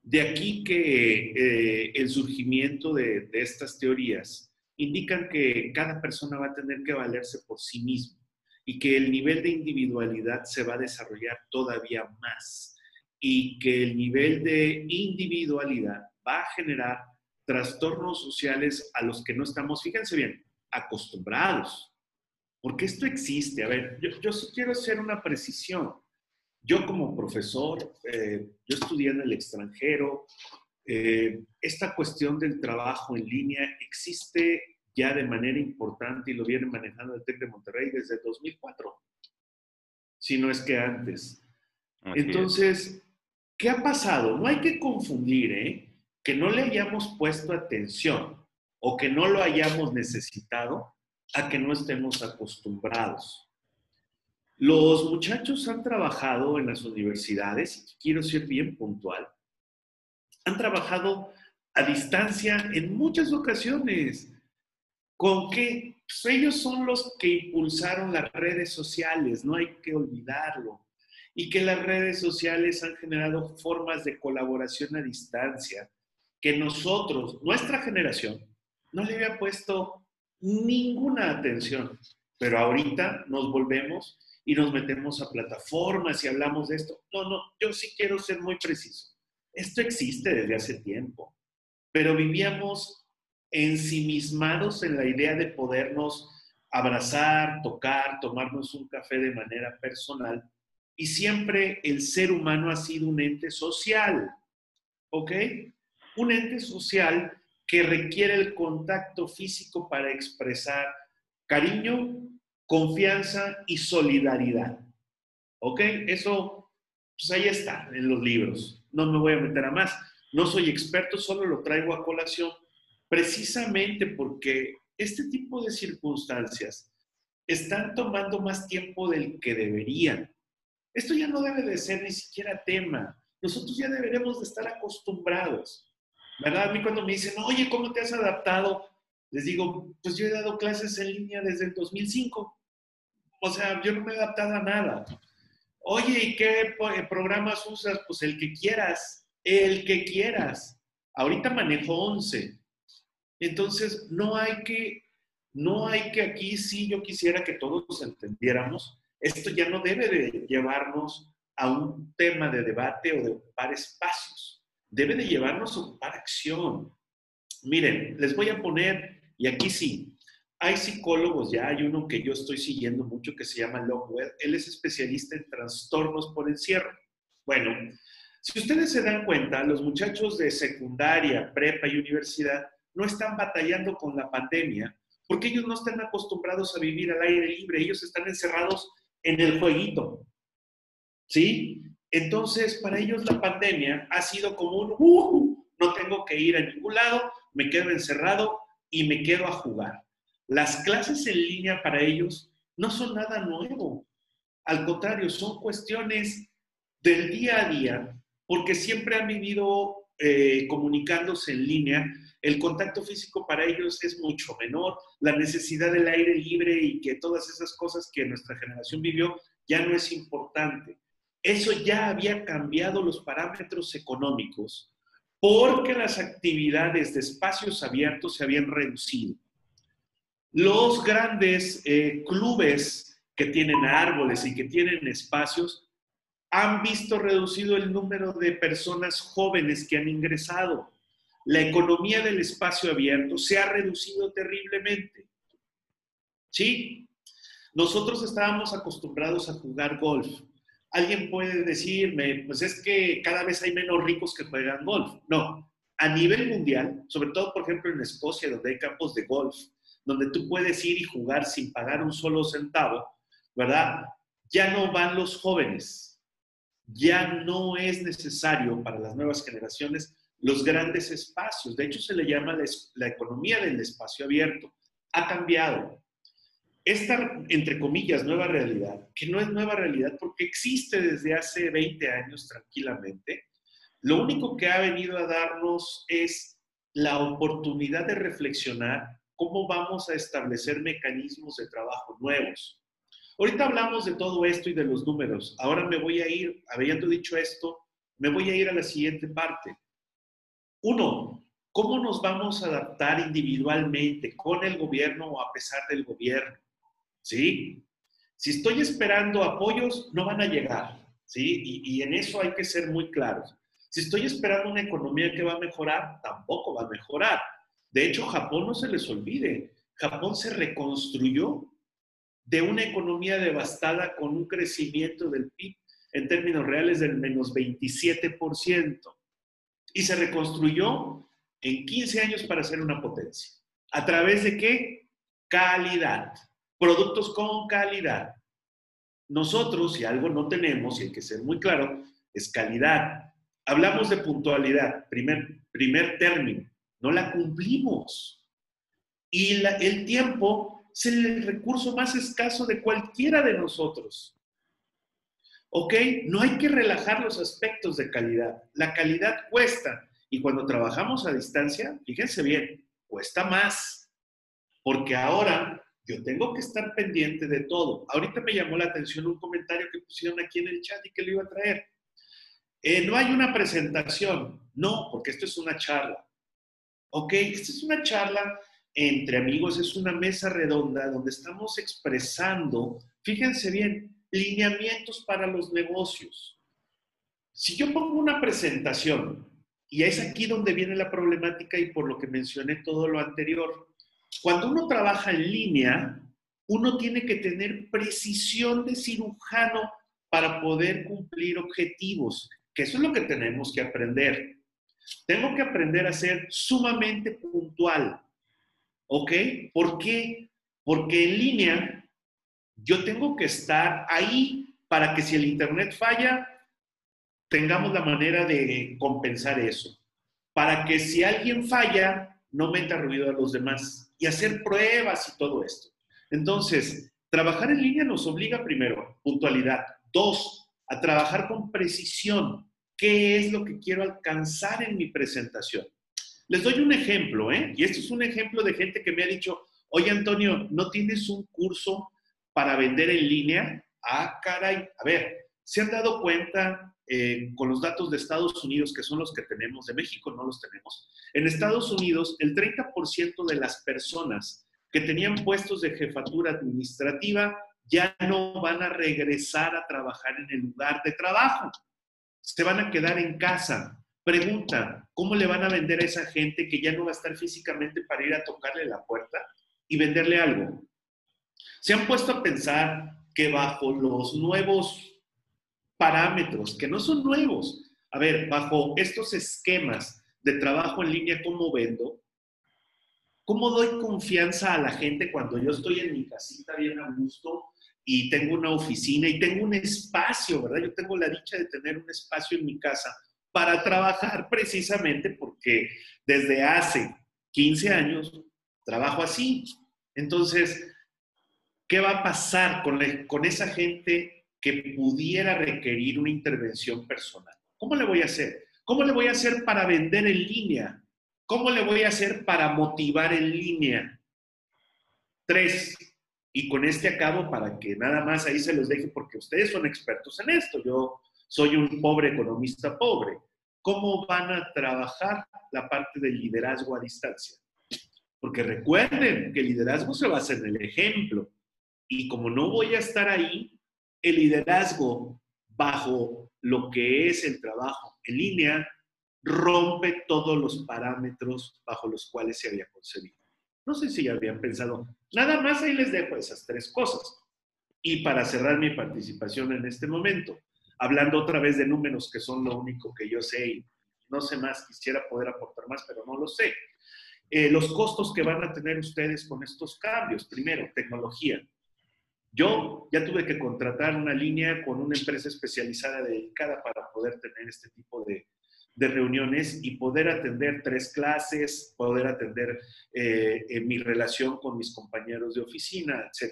De aquí que eh, el surgimiento de, estas teorías indican que cada persona va a tener que valerse por sí mismo y que el nivel de individualidad se va a desarrollar todavía más y que el nivel de individualidad va a generar trastornos sociales a los que no estamos, fíjense bien, acostumbrados. Porque esto existe. A ver, yo, yo quiero hacer una precisión. Yo como profesor, eh, yo estudié en el extranjero, eh, esta cuestión del trabajo en línea existe ya de manera importante y lo viene manejando el TEC de Monterrey desde 2004, si no es que antes. Entonces, ¿qué ha pasado? No hay que confundir, ¿eh? Que no le hayamos puesto atención o que no lo hayamos necesitado a que no estemos acostumbrados. Los muchachos han trabajado en las universidades, quiero ser bien puntual, han trabajado a distancia en muchas ocasiones. ¿Con qué? Pues ellos son los que impulsaron las redes sociales, no hay que olvidarlo. Y que las redes sociales han generado formas de colaboración a distancia que nosotros, nuestra generación, no le había puesto ninguna atención. Pero ahorita nos volvemos y nos metemos a plataformas y hablamos de esto. No, no, yo sí quiero ser muy preciso. Esto existe desde hace tiempo, pero vivíamos ensimismados en la idea de podernos abrazar, tocar, tomarnos un café de manera personal. Y siempre el ser humano ha sido un ente social, ¿ok? Un ente social que requiere el contacto físico para expresar cariño, confianza y solidaridad. ¿Ok? Eso, pues ahí está, en los libros. No me voy a meter a más. No soy experto, solo lo traigo a colación, precisamente porque este tipo de circunstancias están tomando más tiempo del que deberían. Esto ya no debe de ser ni siquiera tema. Nosotros ya deberemos de estar acostumbrados. ¿Verdad? A mí cuando me dicen, oye, ¿cómo te has adaptado? Les digo, pues yo he dado clases en línea desde el 2005. O sea, yo no me he adaptado a nada. Oye, ¿y qué eh, programas usas? Pues el que quieras, el que quieras. Ahorita manejo 11. Entonces, no hay que, no hay que aquí, sí yo quisiera que todos entendiéramos, esto ya no debe de llevarnos a un tema de debate o de ocupar espacios. Debe de llevarnos a ocupar acción. Miren, les voy a poner, y aquí sí, hay psicólogos, ya hay uno que yo estoy siguiendo mucho que se llama Lockwell. Él es especialista en trastornos por encierro. Bueno, si ustedes se dan cuenta, los muchachos de secundaria, prepa y universidad no están batallando con la pandemia porque ellos no están acostumbrados a vivir al aire libre, ellos están encerrados en el jueguito. ¿Sí? Entonces, para ellos la pandemia ha sido como un, uh, no tengo que ir a ningún lado, me quedo encerrado y me quedo a jugar. Las clases en línea para ellos no son nada nuevo. Al contrario, son cuestiones del día a día, porque siempre han vivido eh, comunicándose en línea el contacto físico para ellos es mucho menor, la necesidad del aire libre y que todas esas cosas que nuestra generación vivió ya no es importante. Eso ya había cambiado los parámetros económicos porque las actividades de espacios abiertos se habían reducido. Los grandes eh, clubes que tienen árboles y que tienen espacios han visto reducido el número de personas jóvenes que han ingresado la economía del espacio abierto se ha reducido terriblemente. ¿Sí? Nosotros estábamos acostumbrados a jugar golf. Alguien puede decirme, pues es que cada vez hay menos ricos que juegan golf. No, a nivel mundial, sobre todo por ejemplo en Escocia, donde hay campos de golf, donde tú puedes ir y jugar sin pagar un solo centavo, ¿verdad? Ya no van los jóvenes. Ya no es necesario para las nuevas generaciones los grandes espacios. De hecho, se le llama la, economía del espacio abierto. Ha cambiado. Esta, entre comillas, nueva realidad, que no es nueva realidad porque existe desde hace 20 años tranquilamente, lo único que ha venido a darnos es la oportunidad de reflexionar cómo vamos a establecer mecanismos de trabajo nuevos. Ahorita hablamos de todo esto y de los números. Ahora me voy a ir, habiendo dicho esto, me voy a ir a la siguiente parte. Uno, ¿cómo nos vamos a adaptar individualmente con el gobierno o a pesar del gobierno? ¿Sí? Si estoy esperando apoyos, no van a llegar, ¿sí? Y, en eso hay que ser muy claros. Si estoy esperando una economía que va a mejorar, tampoco va a mejorar. De hecho, Japón no se les olvide, Japón se reconstruyó de una economía devastada con un crecimiento del PIB en términos reales del menos 27% y se reconstruyó en 15 años para ser una potencia. ¿A través de qué? Calidad. Productos con calidad. Nosotros, si algo no tenemos, y hay que ser muy claro, es calidad. Hablamos de puntualidad, primer, primer término. No la cumplimos. Y el tiempo es el recurso más escaso de cualquiera de nosotros. ¿Ok? No hay que relajar los aspectos de calidad. La calidad cuesta. Y cuando trabajamos a distancia, fíjense bien, cuesta más. Porque ahora yo tengo que estar pendiente de todo. Ahorita me llamó la atención un comentario que pusieron aquí en el chat y que lo iba a traer. Eh, no hay una presentación. No, porque esto es una charla. ¿Ok? Esta es una charla entre amigos, es una mesa redonda donde estamos expresando, fíjense bien, lineamientos para los negocios. Si yo pongo una presentación, y es aquí donde viene la problemática y por lo que mencioné todo lo anterior, cuando uno trabaja en línea, uno tiene que tener precisión de cirujano para poder cumplir objetivos, que eso es lo que tenemos que aprender. Tengo que aprender a ser sumamente puntual. ¿Ok? ¿Por qué? Porque en línea yo tengo que estar ahí para que si el Internet falla, tengamos la manera de compensar eso. Para que si alguien falla, no meta ruido a los demás y hacer pruebas y todo esto. Entonces, trabajar en línea nos obliga primero, puntualidad. Dos, a trabajar con precisión. ¿Qué es lo que quiero alcanzar en mi presentación? Les doy un ejemplo, ¿eh? Y esto es un ejemplo de gente que me ha dicho, oye Antonio, ¿no tienes un curso para vender en línea. Ah, caray, a ver, ¿se han dado cuenta eh, con los datos de Estados Unidos, que son los que tenemos, de México no los tenemos? En Estados Unidos, el 30% de las personas que tenían puestos de jefatura administrativa ya no van a regresar a trabajar en el lugar de trabajo. Se van a quedar en casa. Pregunta, ¿cómo le van a vender a esa gente que ya no va a estar físicamente para ir a tocarle la puerta y venderle algo? Se han puesto a pensar que bajo los nuevos parámetros, que no son nuevos, a ver, bajo estos esquemas de trabajo en línea, ¿cómo vendo? ¿Cómo doy confianza a la gente cuando yo estoy en mi casita bien a gusto y tengo una oficina y tengo un espacio, ¿verdad? Yo tengo la dicha de tener un espacio en mi casa para trabajar precisamente porque desde hace 15 años trabajo así. Entonces, ¿qué va a pasar con, con esa gente que pudiera requerir una intervención personal? ¿Cómo le voy a hacer? ¿Cómo le voy a hacer para vender en línea? ¿Cómo le voy a hacer para motivar en línea? Tres, y con este acabo para que nada más ahí se los deje porque ustedes son expertos en esto. Yo soy un pobre economista pobre. ¿Cómo van a trabajar la parte del liderazgo a distancia? Porque recuerden que el liderazgo se basa en el ejemplo. Y como no voy a estar ahí, el liderazgo bajo lo que es el trabajo en línea rompe todos los parámetros bajo los cuales se había concebido. No sé si ya habían pensado. Nada más ahí les dejo esas tres cosas. Y para cerrar mi participación en este momento, hablando otra vez de números que son lo único que yo sé y no sé más, quisiera poder aportar más, pero no lo sé. Eh, los costos que van a tener ustedes con estos cambios. Primero, tecnología. Yo ya tuve que contratar una línea con una empresa especializada dedicada para poder tener este tipo de, de reuniones y poder atender tres clases, poder atender eh, en mi relación con mis compañeros de oficina, etc.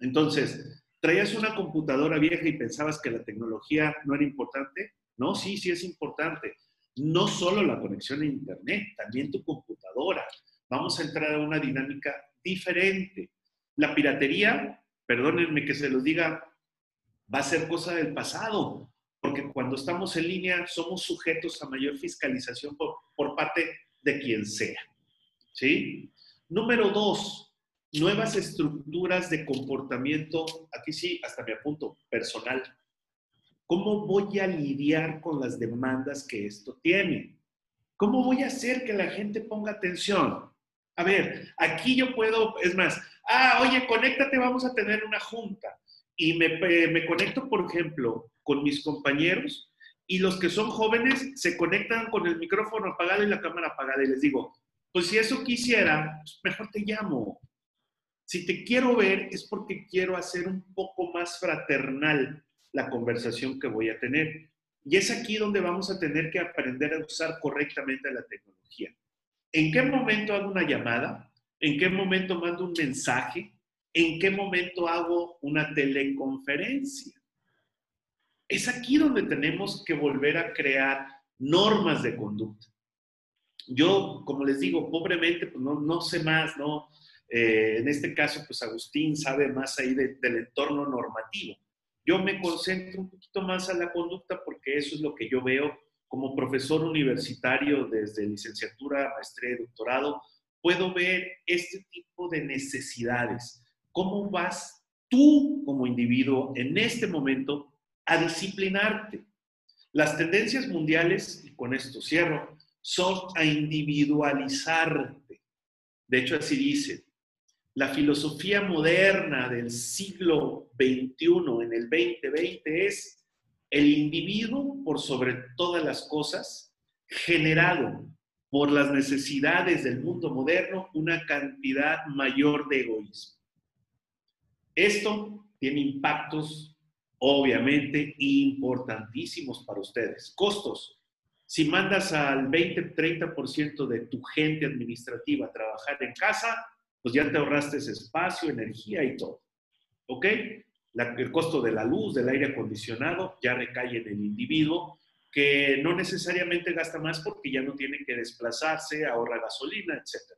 Entonces, ¿traías una computadora vieja y pensabas que la tecnología no era importante? No, sí, sí es importante. No solo la conexión a Internet, también tu computadora. Vamos a entrar a una dinámica diferente. La piratería, perdónenme que se lo diga, va a ser cosa del pasado porque cuando estamos en línea somos sujetos a mayor fiscalización por, por parte de quien sea. ¿Sí? Número dos, nuevas estructuras de comportamiento, aquí sí, hasta me apunto, personal. ¿Cómo voy a lidiar con las demandas que esto tiene? ¿Cómo voy a hacer que la gente ponga atención? A ver, aquí yo puedo, es más, ah, oye, conéctate, vamos a tener una junta. Y me, me conecto, por ejemplo, con mis compañeros y los que son jóvenes se conectan con el micrófono apagado y la cámara apagada y les digo, pues si eso quisiera, pues mejor te llamo. Si te quiero ver es porque quiero hacer un poco más fraternal la conversación que voy a tener. Y es aquí donde vamos a tener que aprender a usar correctamente la tecnología. ¿En qué momento hago una llamada? ¿En qué momento mando un mensaje? ¿En qué momento hago una teleconferencia? Es aquí donde tenemos que volver a crear normas de conducta. Yo, como les digo, pobremente, pues no, no sé más, ¿no? Eh, en este caso, pues Agustín sabe más ahí del entorno normativo. Yo me concentro un poquito más a la conducta porque eso es lo que yo veo como profesor universitario desde licenciatura, maestría y doctorado. Puedo ver este tipo de necesidades. ¿Cómo vas tú como individuo en este momento a disciplinarte. Las tendencias mundiales, y con esto cierro, son a individualizarte. De hecho, así dice, la filosofía moderna del siglo XXI, en el 2020, es el individuo por sobre todas las cosas, generado por las necesidades del mundo moderno, una cantidad mayor de egoísmo. Esto tiene impactos obviamente importantísimos para ustedes. Costos. Si mandas al 20-30% de tu gente administrativa a trabajar en casa, pues ya te ahorraste ese espacio, energía y todo. ¿Ok? el costo de la luz, del aire acondicionado, ya recae en el individuo, que no necesariamente gasta más porque ya no tiene que desplazarse, ahorra gasolina, etc.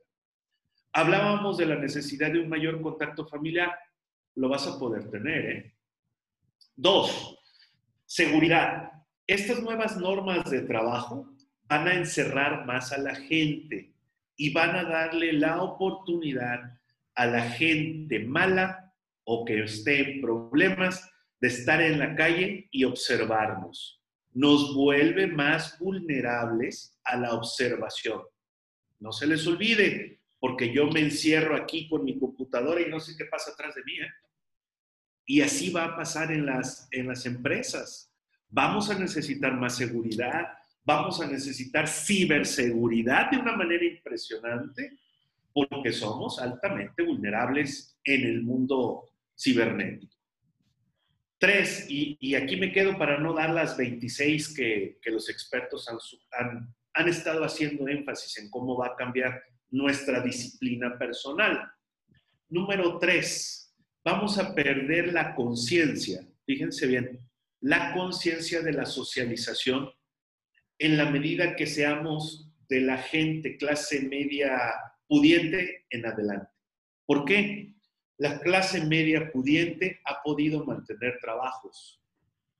Hablábamos de la necesidad de un mayor contacto familiar, lo vas a poder tener, ¿eh? Dos, seguridad. Estas nuevas normas de trabajo van a encerrar más a la gente y van a darle la oportunidad a la gente mala o que esté en problemas de estar en la calle y observarnos. Nos vuelve más vulnerables a la observación. No se les olvide, porque yo me encierro aquí con mi computadora y no sé qué pasa atrás de mí. ¿eh? Y así va a pasar en las, en las empresas. Vamos a necesitar más seguridad, vamos a necesitar ciberseguridad de una manera impresionante, porque somos altamente vulnerables en el mundo cibernético. Tres, y, aquí me quedo para no dar las 26 que, los expertos han, han estado haciendo énfasis en cómo va a cambiar nuestra disciplina personal. Número tres, vamos a perder la conciencia, fíjense bien, la conciencia de la socialización en la medida que seamos de la gente clase media pudiente en adelante. ¿Por qué? La clase media pudiente ha podido mantener trabajos,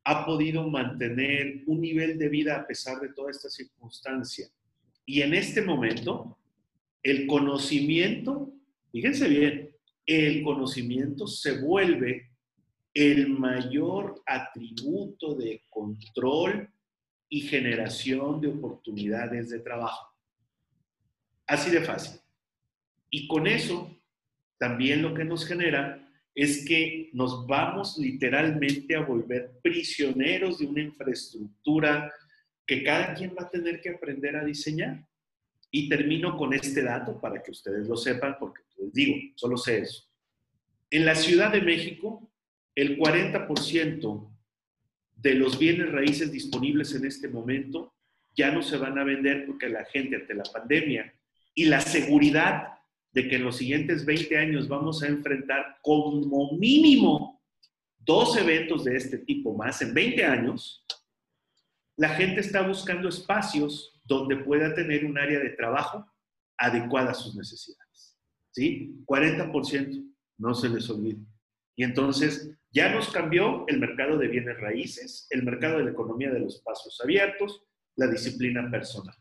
ha podido mantener un nivel de vida a pesar de toda esta circunstancia. Y en este momento, el conocimiento, fíjense bien, el conocimiento se vuelve el mayor atributo de control y generación de oportunidades de trabajo. Así de fácil. Y con eso, también lo que nos genera es que nos vamos literalmente a volver prisioneros de una infraestructura que cada quien va a tener que aprender a diseñar. Y termino con este dato para que ustedes lo sepan, porque les digo, solo sé eso. En la Ciudad de México, el 40% de los bienes raíces disponibles en este momento ya no se van a vender porque la gente ante la pandemia y la seguridad de que en los siguientes 20 años vamos a enfrentar como mínimo dos eventos de este tipo más en 20 años, la gente está buscando espacios donde pueda tener un área de trabajo adecuada a sus necesidades. ¿Sí? 40%, no se les olvide. Y entonces ya nos cambió el mercado de bienes raíces, el mercado de la economía de los espacios abiertos, la disciplina personal.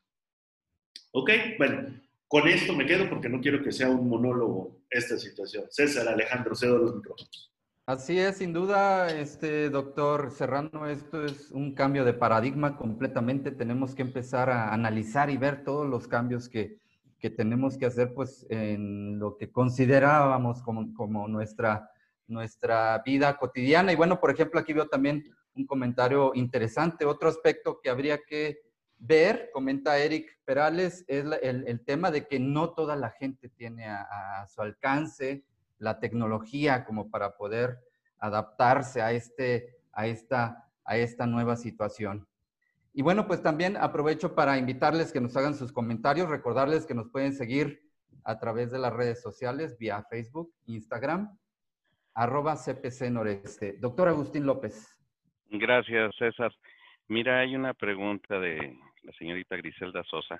¿Ok? Bueno, con esto me quedo porque no quiero que sea un monólogo esta situación. César Alejandro, cedo los micrófonos. Así es, sin duda, este doctor Serrano, esto es un cambio de paradigma completamente. Tenemos que empezar a analizar y ver todos los cambios que, que tenemos que hacer, pues, en lo que considerábamos como, como nuestra nuestra vida cotidiana. Y bueno, por ejemplo, aquí veo también un comentario interesante. Otro aspecto que habría que ver, comenta Eric Perales, es el, tema de que no toda la gente tiene a, su alcance la tecnología como para poder adaptarse a, este, a, esta, a esta nueva situación. Y bueno, pues también aprovecho para invitarles que nos hagan sus comentarios, recordarles que nos pueden seguir a través de las redes sociales, vía Facebook, Instagram, arroba CPC Noreste. Doctor Agustín López. Gracias, César. Mira, hay una pregunta de la señorita Griselda Sosa,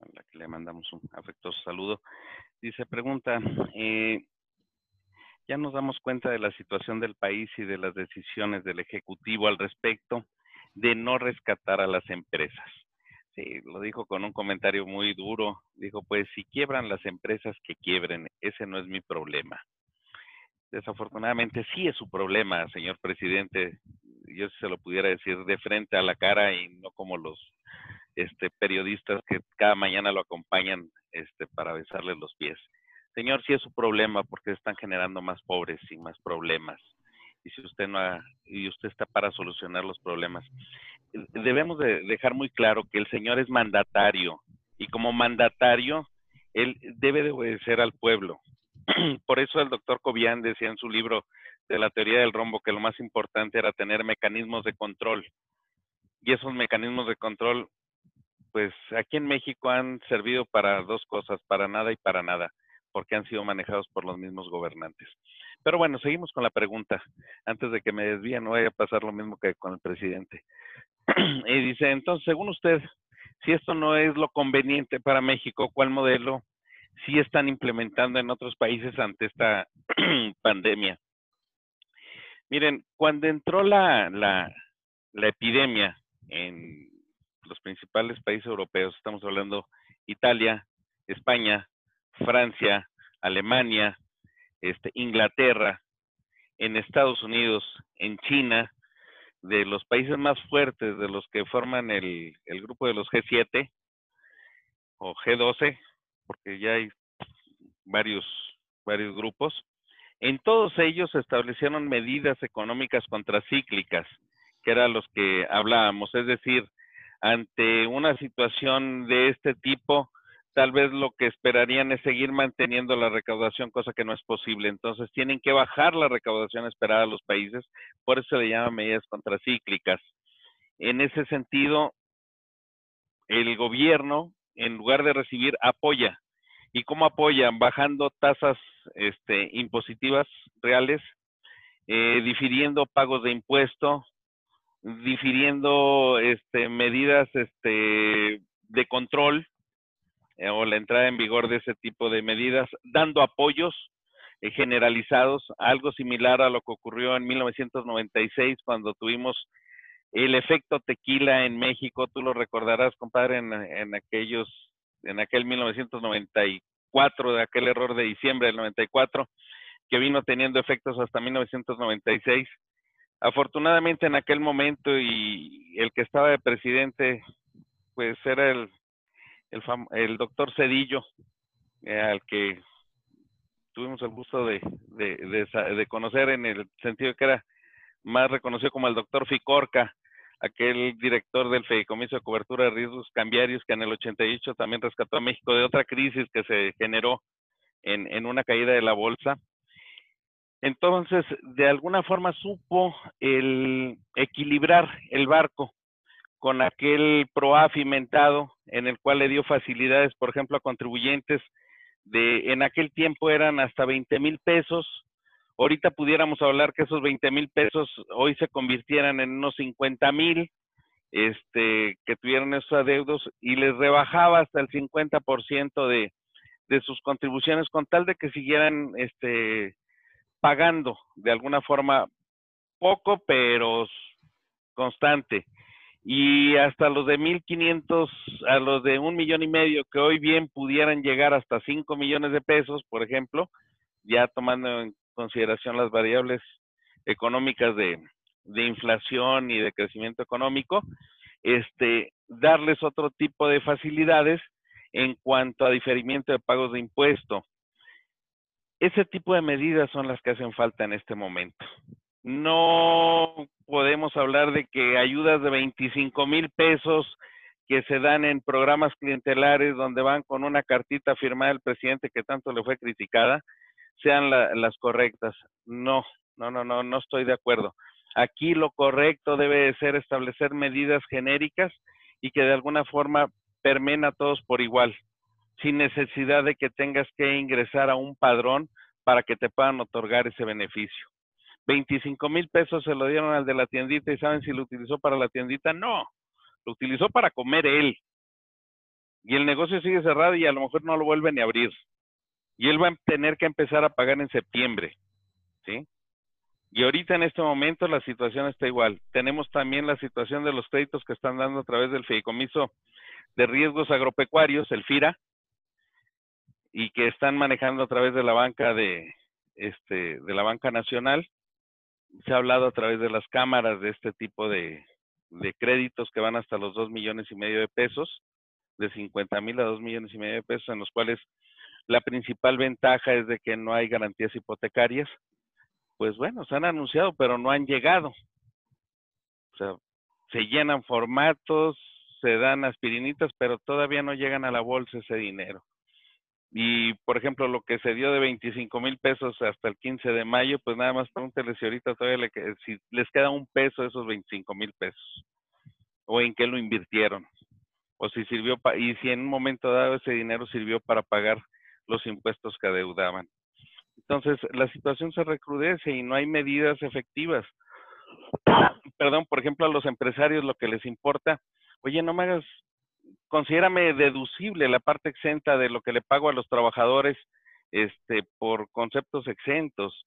a la que le mandamos un afectuoso saludo. Dice, pregunta, eh, ya nos damos cuenta de la situación del país y de las decisiones del Ejecutivo al respecto de no rescatar a las empresas. Sí, lo dijo con un comentario muy duro. Dijo, pues si quiebran las empresas, que quiebren. Ese no es mi problema desafortunadamente sí es su problema, señor presidente. Yo se lo pudiera decir de frente a la cara y no como los este, periodistas que cada mañana lo acompañan este, para besarle los pies. Señor, sí es su problema porque están generando más pobres y más problemas. Y si usted no y usted está para solucionar los problemas, debemos de dejar muy claro que el señor es mandatario y como mandatario él debe de obedecer al pueblo Por eso el doctor Cobian decía en su libro de la teoría del rombo que lo más importante era tener mecanismos de control. Y esos mecanismos de control, pues aquí en México han servido para dos cosas, para nada y para nada, porque han sido manejados por los mismos gobernantes. Pero bueno, seguimos con la pregunta. Antes de que me desvíe, no vaya a pasar lo mismo que con el presidente. y dice, entonces, según usted, si esto no es lo conveniente para México, ¿cuál modelo sí están implementando en otros países ante esta pandemia. Miren, cuando entró la, la, la, epidemia en los principales países europeos, estamos hablando Italia, España, Francia, Alemania, este, Inglaterra, en Estados Unidos, en China, de los países más fuertes, de los que forman el, grupo de los G7 o G12, porque ya hay varios, varios grupos, en todos ellos se establecieron medidas económicas contracíclicas, que eran los que hablábamos, es decir, ante una situación de este tipo, tal vez lo que esperarían es seguir manteniendo la recaudación, cosa que no es posible. Entonces tienen que bajar la recaudación esperada a los países, por eso se le llama medidas contracíclicas. En ese sentido, el gobierno, en lugar de recibir, apoya. ¿Y cómo apoyan? Bajando tasas este, impositivas reales, eh, difiriendo pagos de impuesto, difiriendo este, medidas este, de control o la entrada en vigor de ese tipo de medidas, dando apoyos eh, generalizados, algo similar a lo que ocurrió en 1996 cuando tuvimos el efecto tequila en México, tú lo recordarás, compadre, en, en aquellos, en aquel 1994, de aquel error de diciembre del 94, que vino teniendo efectos hasta 1996 afortunadamente en aquel momento y el que estaba de presidente, pues era el, el, el doctor Cedillo, eh, al que tuvimos el gusto de, conocer en el sentido que era más reconocido como el doctor Ficorca, aquel director del Fedicomiso de Cobertura de Riesgos Cambiarios que en el 88 también rescató a México de otra crisis que se generó en, en una caída de la bolsa. Entonces, de alguna forma supo el equilibrar el barco con aquel PROAF inventado en el cual le dio facilidades, por ejemplo, a contribuyentes de, en aquel tiempo eran hasta 20 mil pesos. Ahorita pudiéramos hablar que esos 20 mil pesos hoy se convirtieran en unos 50 mil, este, que tuvieron esos adeudos y les rebajaba hasta el 50% de, de sus contribuciones con tal de que siguieran, este, pagando de alguna forma poco, pero constante. Y hasta los de 1.500, a los de un millón y medio, que hoy bien pudieran llegar hasta 5 millones de pesos, por ejemplo, ya tomando en consideración las variables económicas de, de inflación y de crecimiento económico, este, darles otro tipo de facilidades en cuanto a diferimiento de pagos de impuesto, ese tipo de medidas son las que hacen falta en este momento. No podemos hablar de que ayudas de 25 mil pesos que se dan en programas clientelares donde van con una cartita firmada del presidente que tanto le fue criticada, sean las correctas. No, no, no, no, no estoy de acuerdo. Aquí lo correcto debe ser establecer medidas genéricas y que de alguna forma permen a todos por igual sin necesidad de que tengas que ingresar a un padrón para que te puedan otorgar ese beneficio. 25 mil pesos se lo dieron al de la tiendita y saben si lo utilizó para la tiendita. No, lo utilizó para comer él. Y el negocio sigue cerrado y a lo mejor no lo vuelven a abrir. Y él va a tener que empezar a pagar en septiembre. ¿Sí? Y ahorita en este momento la situación está igual. Tenemos también la situación de los créditos que están dando a través del Fideicomiso de Riesgos Agropecuarios, el FIRA, y que están manejando a través de la banca de este de la banca nacional se ha hablado a través de las cámaras de este tipo de, créditos que van hasta los dos millones y medio de pesos de 50 mil a dos millones y medio de pesos en los cuales la principal ventaja es de que no hay garantías hipotecarias. Pues bueno se han anunciado pero no han llegado. O sea se llenan formatos se dan aspirinitas pero todavía no llegan a la bolsa ese dinero y, por ejemplo, lo que se dio de 25 mil pesos hasta el 15 de mayo, pues nada más pregúntele si ahorita todavía le, si les queda un peso esos 25 mil pesos. O en qué lo invirtieron. O si sirvió, y si en un momento dado ese dinero sirvió para pagar los impuestos que adeudaban. Entonces, la situación se recrudece y no hay medidas efectivas. Perdón, por ejemplo, a los empresarios lo que les importa, oye, no me hagas considérame deducible la parte exenta de lo que le pago a los trabajadores este, por conceptos exentos.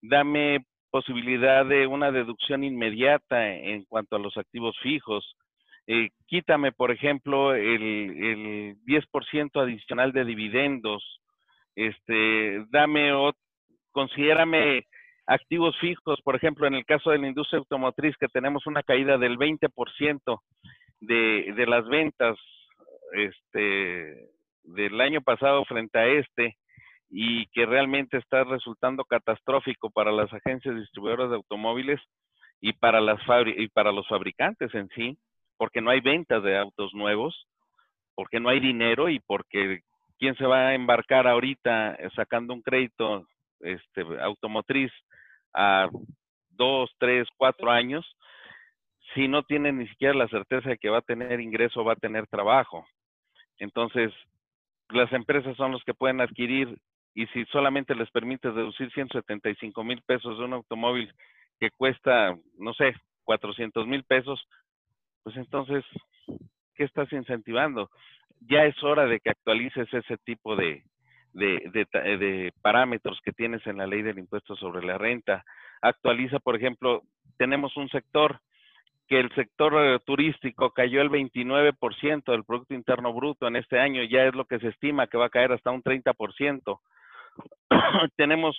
Dame posibilidad de una deducción inmediata en cuanto a los activos fijos. Eh, quítame, por ejemplo, el, el 10% adicional de dividendos. Este, dame, considérame activos fijos, por ejemplo, en el caso de la industria automotriz, que tenemos una caída del 20% de, de las ventas este, del año pasado frente a este, y que realmente está resultando catastrófico para las agencias distribuidoras de automóviles y para, las y para los fabricantes en sí, porque no hay ventas de autos nuevos, porque no hay dinero y porque quién se va a embarcar ahorita sacando un crédito este, automotriz a dos, tres, cuatro años, si no tiene ni siquiera la certeza de que va a tener ingreso, va a tener trabajo. Entonces, las empresas son los que pueden adquirir y si solamente les permite deducir 175 mil pesos de un automóvil que cuesta, no sé, 400 mil pesos, pues entonces, ¿qué estás incentivando? Ya es hora de que actualices ese tipo de, de, de, parámetros que tienes en la ley del impuesto sobre la renta. Actualiza, por ejemplo, tenemos un sector que el sector eh, turístico cayó el 29% del Producto Interno Bruto en este año, ya es lo que se estima que va a caer hasta un 30%. tenemos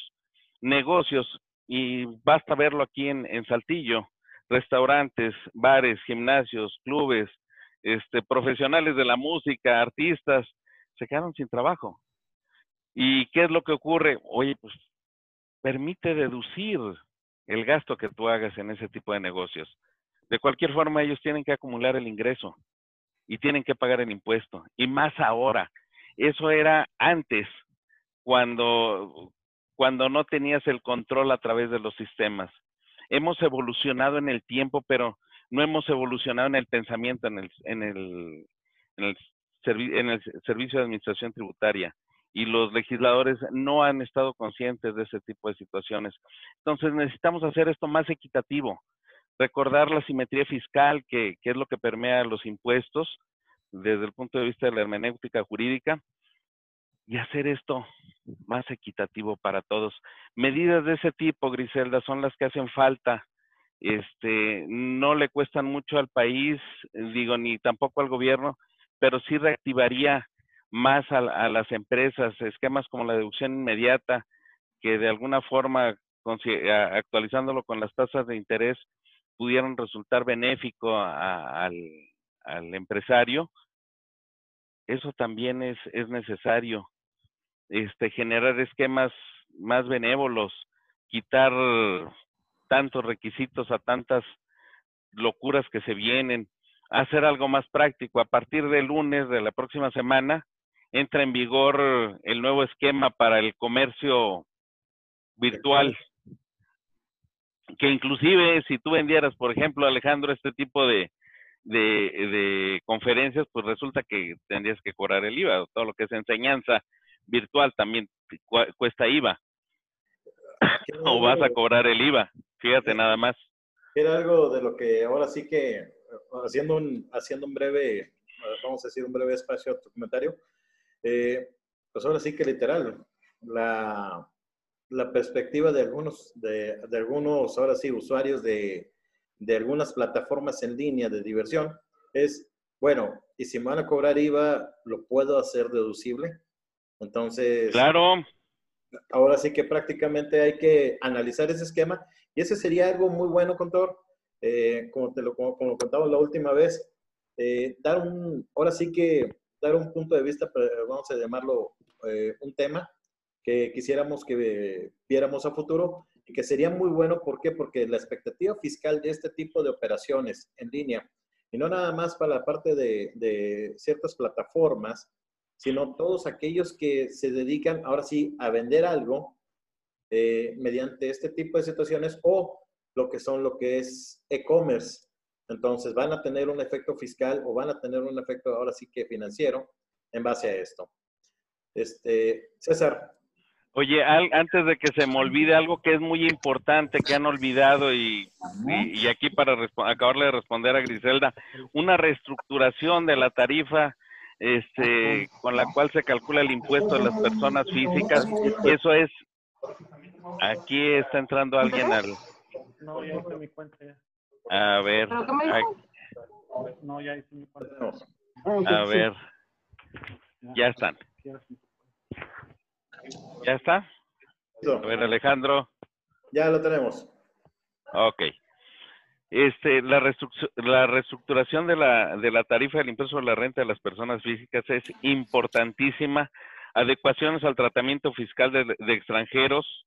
negocios y basta verlo aquí en, en Saltillo, restaurantes, bares, gimnasios, clubes, este, profesionales de la música, artistas, se quedaron sin trabajo. ¿Y qué es lo que ocurre? Oye, pues permite deducir el gasto que tú hagas en ese tipo de negocios. De cualquier forma, ellos tienen que acumular el ingreso y tienen que pagar el impuesto. Y más ahora. Eso era antes, cuando, cuando no tenías el control a través de los sistemas. Hemos evolucionado en el tiempo, pero no hemos evolucionado en el pensamiento, en el, en el, en el, en el Servicio de Administración Tributaria y los legisladores no han estado conscientes de ese tipo de situaciones. Entonces necesitamos hacer esto más equitativo, recordar la simetría fiscal, que, es lo que permea los impuestos desde el punto de vista de la hermenéutica jurídica, y hacer esto más equitativo para todos. Medidas de ese tipo, Griselda, son las que hacen falta. Este, no le cuestan mucho al país, digo, ni tampoco al gobierno, pero sí reactivaría más a, las empresas, esquemas como la deducción inmediata, que de alguna forma, actualizándolo con las tasas de interés, pudieran resultar benéfico al, empresario, eso también es, es necesario. Este, generar esquemas más benévolos, quitar tantos requisitos a tantas locuras que se vienen, hacer algo más práctico. A partir del lunes de la próxima semana, entra en vigor el nuevo esquema para el comercio virtual. Que inclusive si tú vendieras, por ejemplo, Alejandro, este tipo de, de, conferencias, pues resulta que tendrías que cobrar el IVA. Todo lo que es enseñanza virtual también cuesta IVA. o vas a cobrar el IVA. Fíjate nada más. Era algo de lo que ahora sí que, haciendo un, haciendo un breve, vamos a decir, un breve espacio a tu comentario, eh, pues ahora sí que literal, la, la perspectiva de algunos, de, de, algunos, ahora sí, usuarios de, de algunas plataformas en línea de diversión es, bueno, y si me van a cobrar IVA, ¿lo puedo hacer deducible? Entonces, claro. Ahora sí que prácticamente hay que analizar ese esquema y ese sería algo muy bueno, Contor, eh, como te lo como, como contamos la última vez, eh, dar un, ahora sí que dar un punto de vista, vamos a llamarlo eh, un tema que quisiéramos que viéramos a futuro y que sería muy bueno. ¿Por qué? Porque la expectativa fiscal de este tipo de operaciones en línea, y no nada más para la parte de, ciertas plataformas, sino todos aquellos que se dedican ahora sí a vender algo eh, mediante este tipo de situaciones o lo que son lo que es e-commerce, entonces, van a tener un efecto fiscal o van a tener un efecto ahora sí que financiero en base a esto. Este, César. Oye, antes de que se me olvide algo que es muy importante, que han olvidado y, y, aquí para acabarle de responder a Griselda, una reestructuración de la tarifa este, con la cual se calcula el impuesto de las personas físicas. Eso es, aquí está entrando alguien al... No, ya mi cuenta ya. A ver. No, ya hice mi A ver. Ya están. ¿Ya está? A ver, Alejandro. Ya lo tenemos. Ok. Este, la, la reestructuración de la, de la tarifa del impuesto sobre la renta de las personas físicas es importantísima. Adecuaciones al tratamiento fiscal de, de extranjeros,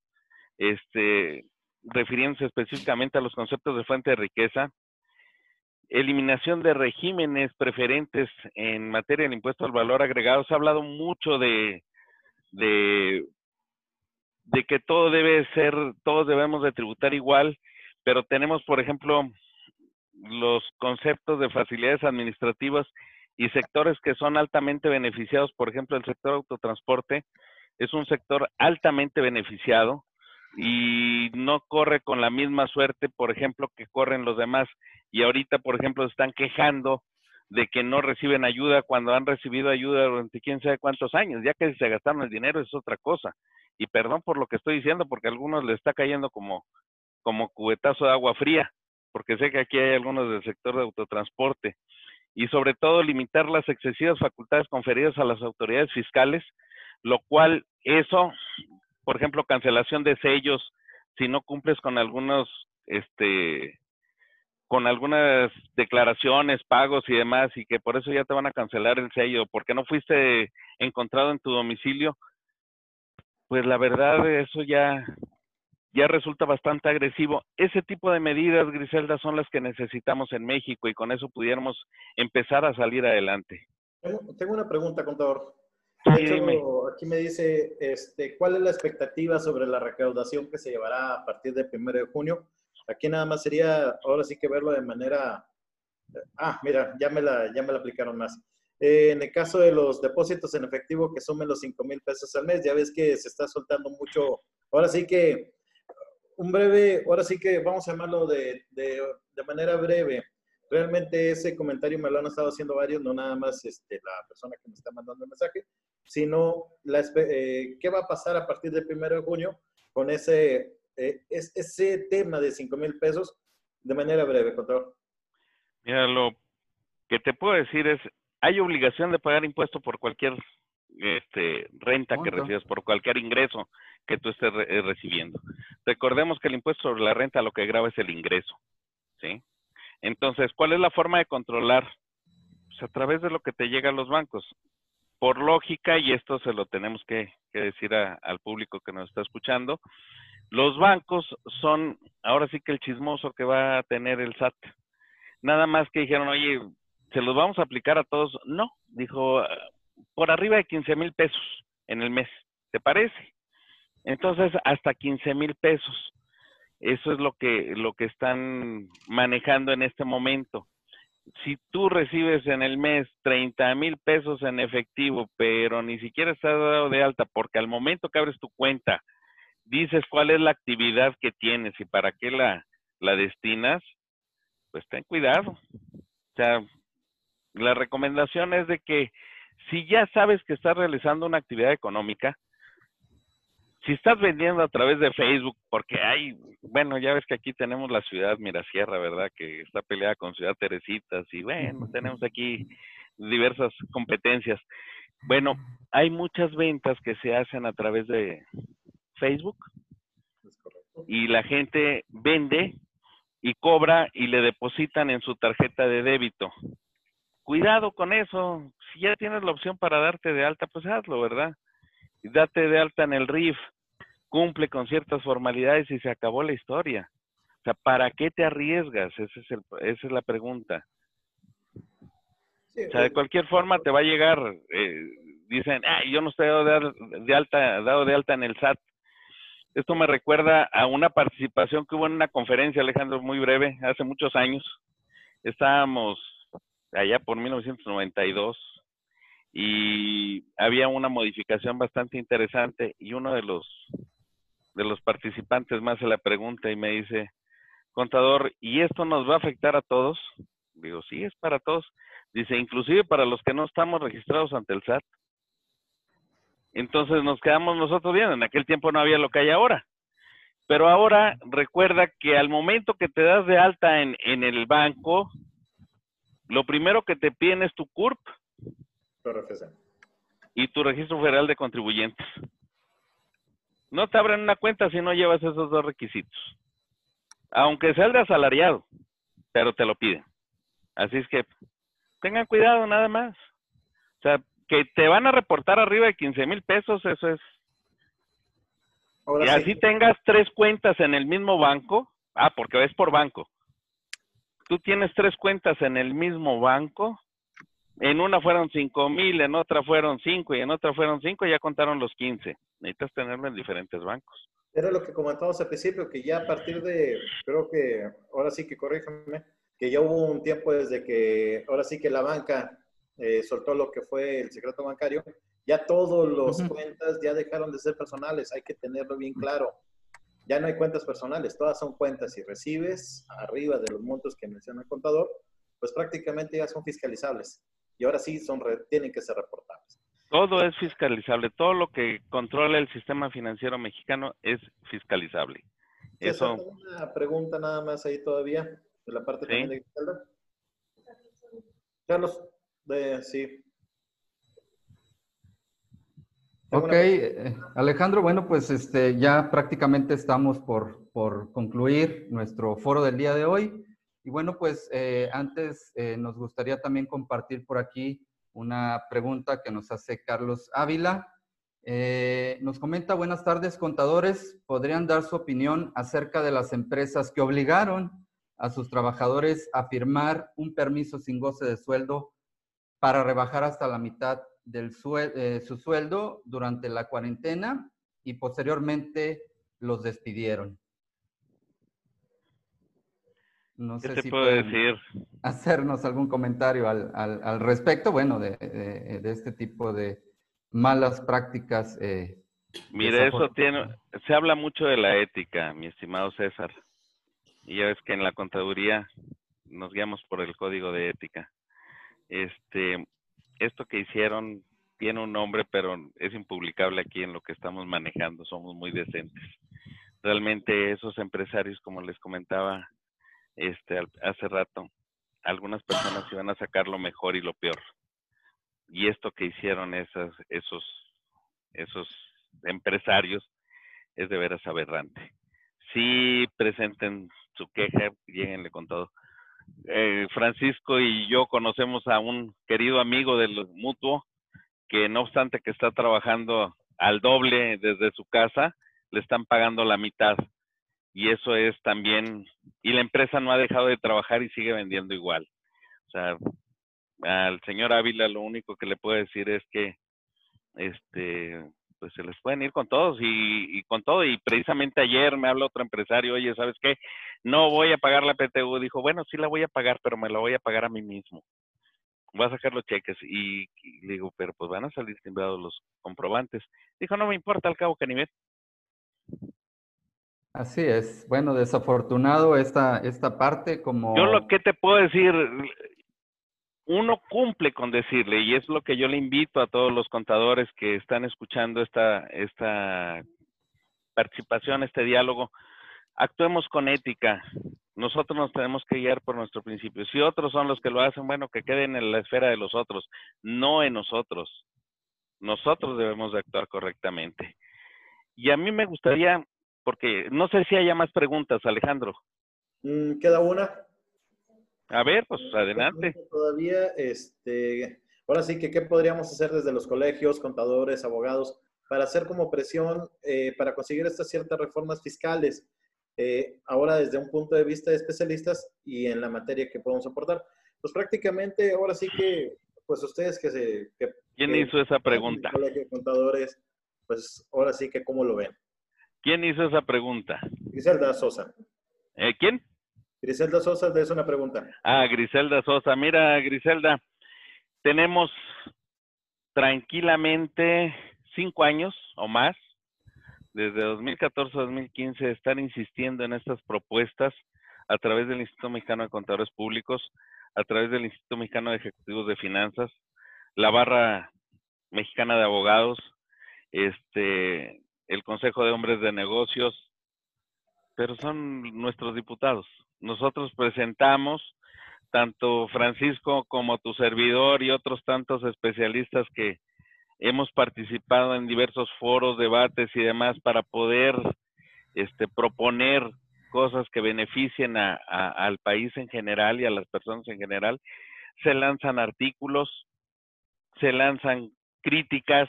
este, refiriéndose específicamente a los conceptos de fuente de riqueza, eliminación de regímenes preferentes en materia del impuesto al valor agregado. Se ha hablado mucho de, de, que todo debe ser, todos debemos de tributar igual, pero tenemos, por ejemplo, los conceptos de facilidades administrativas y sectores que son altamente beneficiados, por ejemplo, el sector autotransporte es un sector altamente beneficiado y no corre con la misma suerte, por ejemplo, que corren los demás. Y ahorita, por ejemplo, están quejando de que no reciben ayuda cuando han recibido ayuda durante quién sabe cuántos años. Ya que se gastaron el dinero es otra cosa. Y perdón por lo que estoy diciendo, porque a algunos les está cayendo como, como cubetazo de agua fría, porque sé que aquí hay algunos del sector de autotransporte. Y sobre todo limitar las excesivas facultades conferidas a las autoridades fiscales, lo cual eso por ejemplo, cancelación de sellos, si no cumples con algunos, este, con algunas declaraciones, pagos y demás, y que por eso ya te van a cancelar el sello, porque no fuiste encontrado en tu domicilio, pues la verdad eso ya, ya resulta bastante agresivo. Ese tipo de medidas, Griselda, son las que necesitamos en México y con eso pudiéramos empezar a salir adelante. Tengo una pregunta, contador. De hecho, aquí me dice, este, ¿cuál es la expectativa sobre la recaudación que se llevará a partir del 1 de junio? Aquí nada más sería, ahora sí que verlo de manera... Ah, mira, ya me la, ya me la aplicaron más. Eh, en el caso de los depósitos en efectivo que sumen los 5 mil pesos al mes, ya ves que se está soltando mucho. Ahora sí que, un breve, ahora sí que vamos a llamarlo de, de, de manera breve realmente ese comentario me lo han estado haciendo varios, no nada más este, la persona que me está mandando el mensaje, sino la, eh, qué va a pasar a partir del primero de junio con ese, eh, ese tema de 5 mil pesos de manera breve, contador. Mira, lo que te puedo decir es, hay obligación de pagar impuesto por cualquier este, renta que recibas, por cualquier ingreso que tú estés eh, recibiendo. Recordemos que el impuesto sobre la renta lo que graba es el ingreso, ¿sí? Entonces, ¿cuál es la forma de controlar? Pues a través de lo que te llega a los bancos. Por lógica, y esto se lo tenemos que, decir al público que nos está escuchando, los bancos son ahora sí que el chismoso que va a tener el SAT. Nada más que dijeron, oye, ¿se los vamos a aplicar a todos? No, dijo, por arriba de 15 mil pesos en el mes, ¿te parece? Entonces, hasta 15 mil pesos. Eso es lo que, lo que están manejando en este momento. Si tú recibes en el mes 30 mil pesos en efectivo, pero ni siquiera estás dado de alta, porque al momento que abres tu cuenta, dices cuál es la actividad que tienes y para qué la, la destinas, pues ten cuidado. O sea, la recomendación es de que si ya sabes que estás realizando una actividad económica, si estás vendiendo a través de Facebook, porque hay, bueno, ya ves que aquí tenemos la ciudad Mirasierra, ¿verdad? Que está peleada con Ciudad Teresitas y bueno, tenemos aquí diversas competencias. Bueno, hay muchas ventas que se hacen a través de Facebook y la gente vende y cobra y le depositan en su tarjeta de débito. Cuidado con eso. Si ya tienes la opción para darte de alta, pues hazlo, ¿verdad? Date de alta en el RIF cumple con ciertas formalidades y se acabó la historia. O sea, ¿para qué te arriesgas? Ese es el, esa es la pregunta. o sea, de cualquier forma te va a llegar, eh, dicen, ah, yo no estoy dado de, alta, dado de alta en el SAT. Esto me recuerda a una participación que hubo en una conferencia, Alejandro, muy breve, hace muchos años. Estábamos allá por 1992 y había una modificación bastante interesante y uno de los de los participantes me hace la pregunta y me dice, contador, ¿y esto nos va a afectar a todos? Digo, sí, es para todos. Dice, inclusive para los que no estamos registrados ante el SAT. Entonces nos quedamos nosotros bien. En aquel tiempo no había lo que hay ahora. Pero ahora recuerda que al momento que te das de alta en, en el banco, lo primero que te piden es tu CURP. Y tu registro federal de contribuyentes. No te abren una cuenta si no llevas esos dos requisitos. Aunque sea el de asalariado, pero te lo piden. Así es que tengan cuidado nada más. O sea, que te van a reportar arriba de 15 mil pesos, eso es. y así tengas tres cuentas en el mismo banco. Ah, porque es por banco. Tú tienes tres cuentas en el mismo banco. En una fueron 5 mil, en otra fueron 5 y en otra fueron 5, ya contaron los 15. Necesitas tenerlo en diferentes bancos. Era lo que comentamos al principio, que ya a partir de, creo que, ahora sí que corríjame, que ya hubo un tiempo desde que, ahora sí que la banca eh, soltó lo que fue el secreto bancario, ya todos los cuentas ya dejaron de ser personales, hay que tenerlo bien claro. Ya no hay cuentas personales, todas son cuentas. y recibes arriba de los montos que menciona el contador, pues prácticamente ya son fiscalizables. Y ahora sí son tienen que ser reportables. Todo es fiscalizable, todo lo que controla el sistema financiero mexicano es fiscalizable. Eso. Una pregunta nada más ahí todavía, de la parte también de Carlos, de, sí. Ok, eh, Alejandro, bueno, pues este, ya prácticamente estamos por, por concluir nuestro foro del día de hoy. Y bueno, pues eh, antes eh, nos gustaría también compartir por aquí una pregunta que nos hace Carlos Ávila. nos comenta, buenas tardes, contadores. ¿Podrían dar su opinión acerca de las empresas que obligaron a sus trabajadores a firmar un permiso sin goce de sueldo para rebajar hasta la mitad de eh, su sueldo durante la cuarentena y posteriormente los despidieron. No sé si puedo decir? hacernos algún comentario al, al, respecto, bueno, de, este tipo de malas prácticas. Eh, Mire, eso tiene, se habla mucho de la ética, mi estimado César. Y ya ves que en la contaduría nos guiamos por el código de ética. Este, esto que hicieron tiene un nombre, pero es impublicable aquí en lo que estamos manejando. Somos muy decentes. Realmente esos empresarios, como les comentaba este, hace rato, algunas personas iban a sacar lo mejor y lo peor. Y esto que hicieron esas, esos, esos empresarios es de veras aberrante. Sí presenten su queja, lleguenle con todo eh, Francisco y yo conocemos a un querido amigo del mutuo que no obstante que está trabajando al doble desde su casa, le están pagando la mitad. Y eso es también, y la empresa no ha dejado de trabajar y sigue vendiendo igual. O sea, al señor Ávila lo único que le puedo decir es que este pues se les pueden ir con todos y, con todo. Y precisamente ayer me habla otro empresario, oye, ¿sabes qué? No voy a pagar la PTU. Dijo, bueno, sí la voy a pagar, pero me la voy a pagar a mí mismo. Voy a sacar los cheques. Y, le digo, pero pues van a salir timbrados los comprobantes. Dijo, no me importa al cabo que ni Así es. Bueno, desafortunado esta, esta parte como... Yo lo que te puedo decir, uno cumple con decirle, y es lo que yo le invito a todos los contadores que están escuchando esta, esta participación, este diálogo, actuemos con ética. Nosotros nos tenemos que guiar por nuestro principio. Si otros son los que lo hacen, bueno, que queden en la esfera de los otros, no en nosotros. Nosotros debemos de actuar correctamente. Y a mí me gustaría, porque no sé si haya más preguntas, Alejandro. Mm, queda una. A ver, pues adelante. Todavía, este, ahora sí que, ¿qué podríamos hacer desde los colegios, contadores, abogados, para hacer como presión eh, para conseguir estas ciertas reformas fiscales? Eh, ahora desde un punto de vista de especialistas y en la materia que podemos aportar. Pues prácticamente ahora sí que, pues ustedes que se... ¿Quién hizo esa pregunta? Colegio de contadores, pues ahora sí que cómo lo ven. ¿Quién hizo esa pregunta? Griselda Sosa. ¿Eh, ¿Quién? Griselda Sosa te hace una pregunta. Ah, Griselda Sosa. Mira, Griselda, tenemos tranquilamente cinco años o más, desde 2014 a 2015, estar insistiendo en estas propuestas a través del Instituto Mexicano de Contadores Públicos, a través del Instituto Mexicano de Ejecutivos de Finanzas, la barra mexicana de abogados, este, el Consejo de Hombres de Negocios, pero son nuestros diputados nosotros presentamos, tanto Francisco como tu servidor y otros tantos especialistas que hemos participado en diversos foros, debates y demás para poder este, proponer cosas que beneficien a, al país en general y a las personas en general. Se lanzan artículos, se lanzan críticas,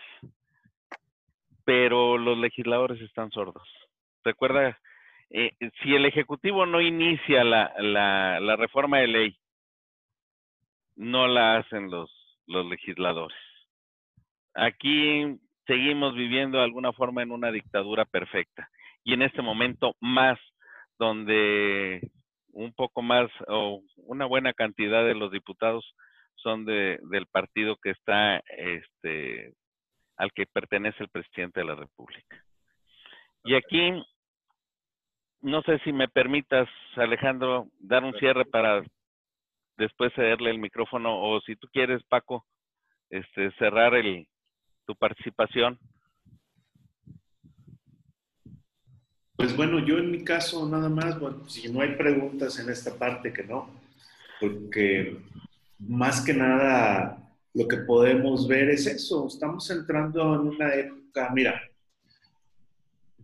pero los legisladores están sordos. Recuerda, eh, si el Ejecutivo no inicia la, la, la reforma de ley, no la hacen los, los legisladores. Aquí seguimos viviendo de alguna forma en una dictadura perfecta. Y en este momento más, donde un poco más o una buena cantidad de los diputados son de, del partido que está este, al que pertenece el presidente de la República. Y aquí, no sé si me permitas, Alejandro, dar un cierre para después cederle el micrófono o si tú quieres, Paco, este, cerrar el, tu participación. Pues bueno, yo en mi caso nada más, bueno, si no hay preguntas en esta parte que no, porque más que nada lo que podemos ver es eso, estamos entrando en una época, mira,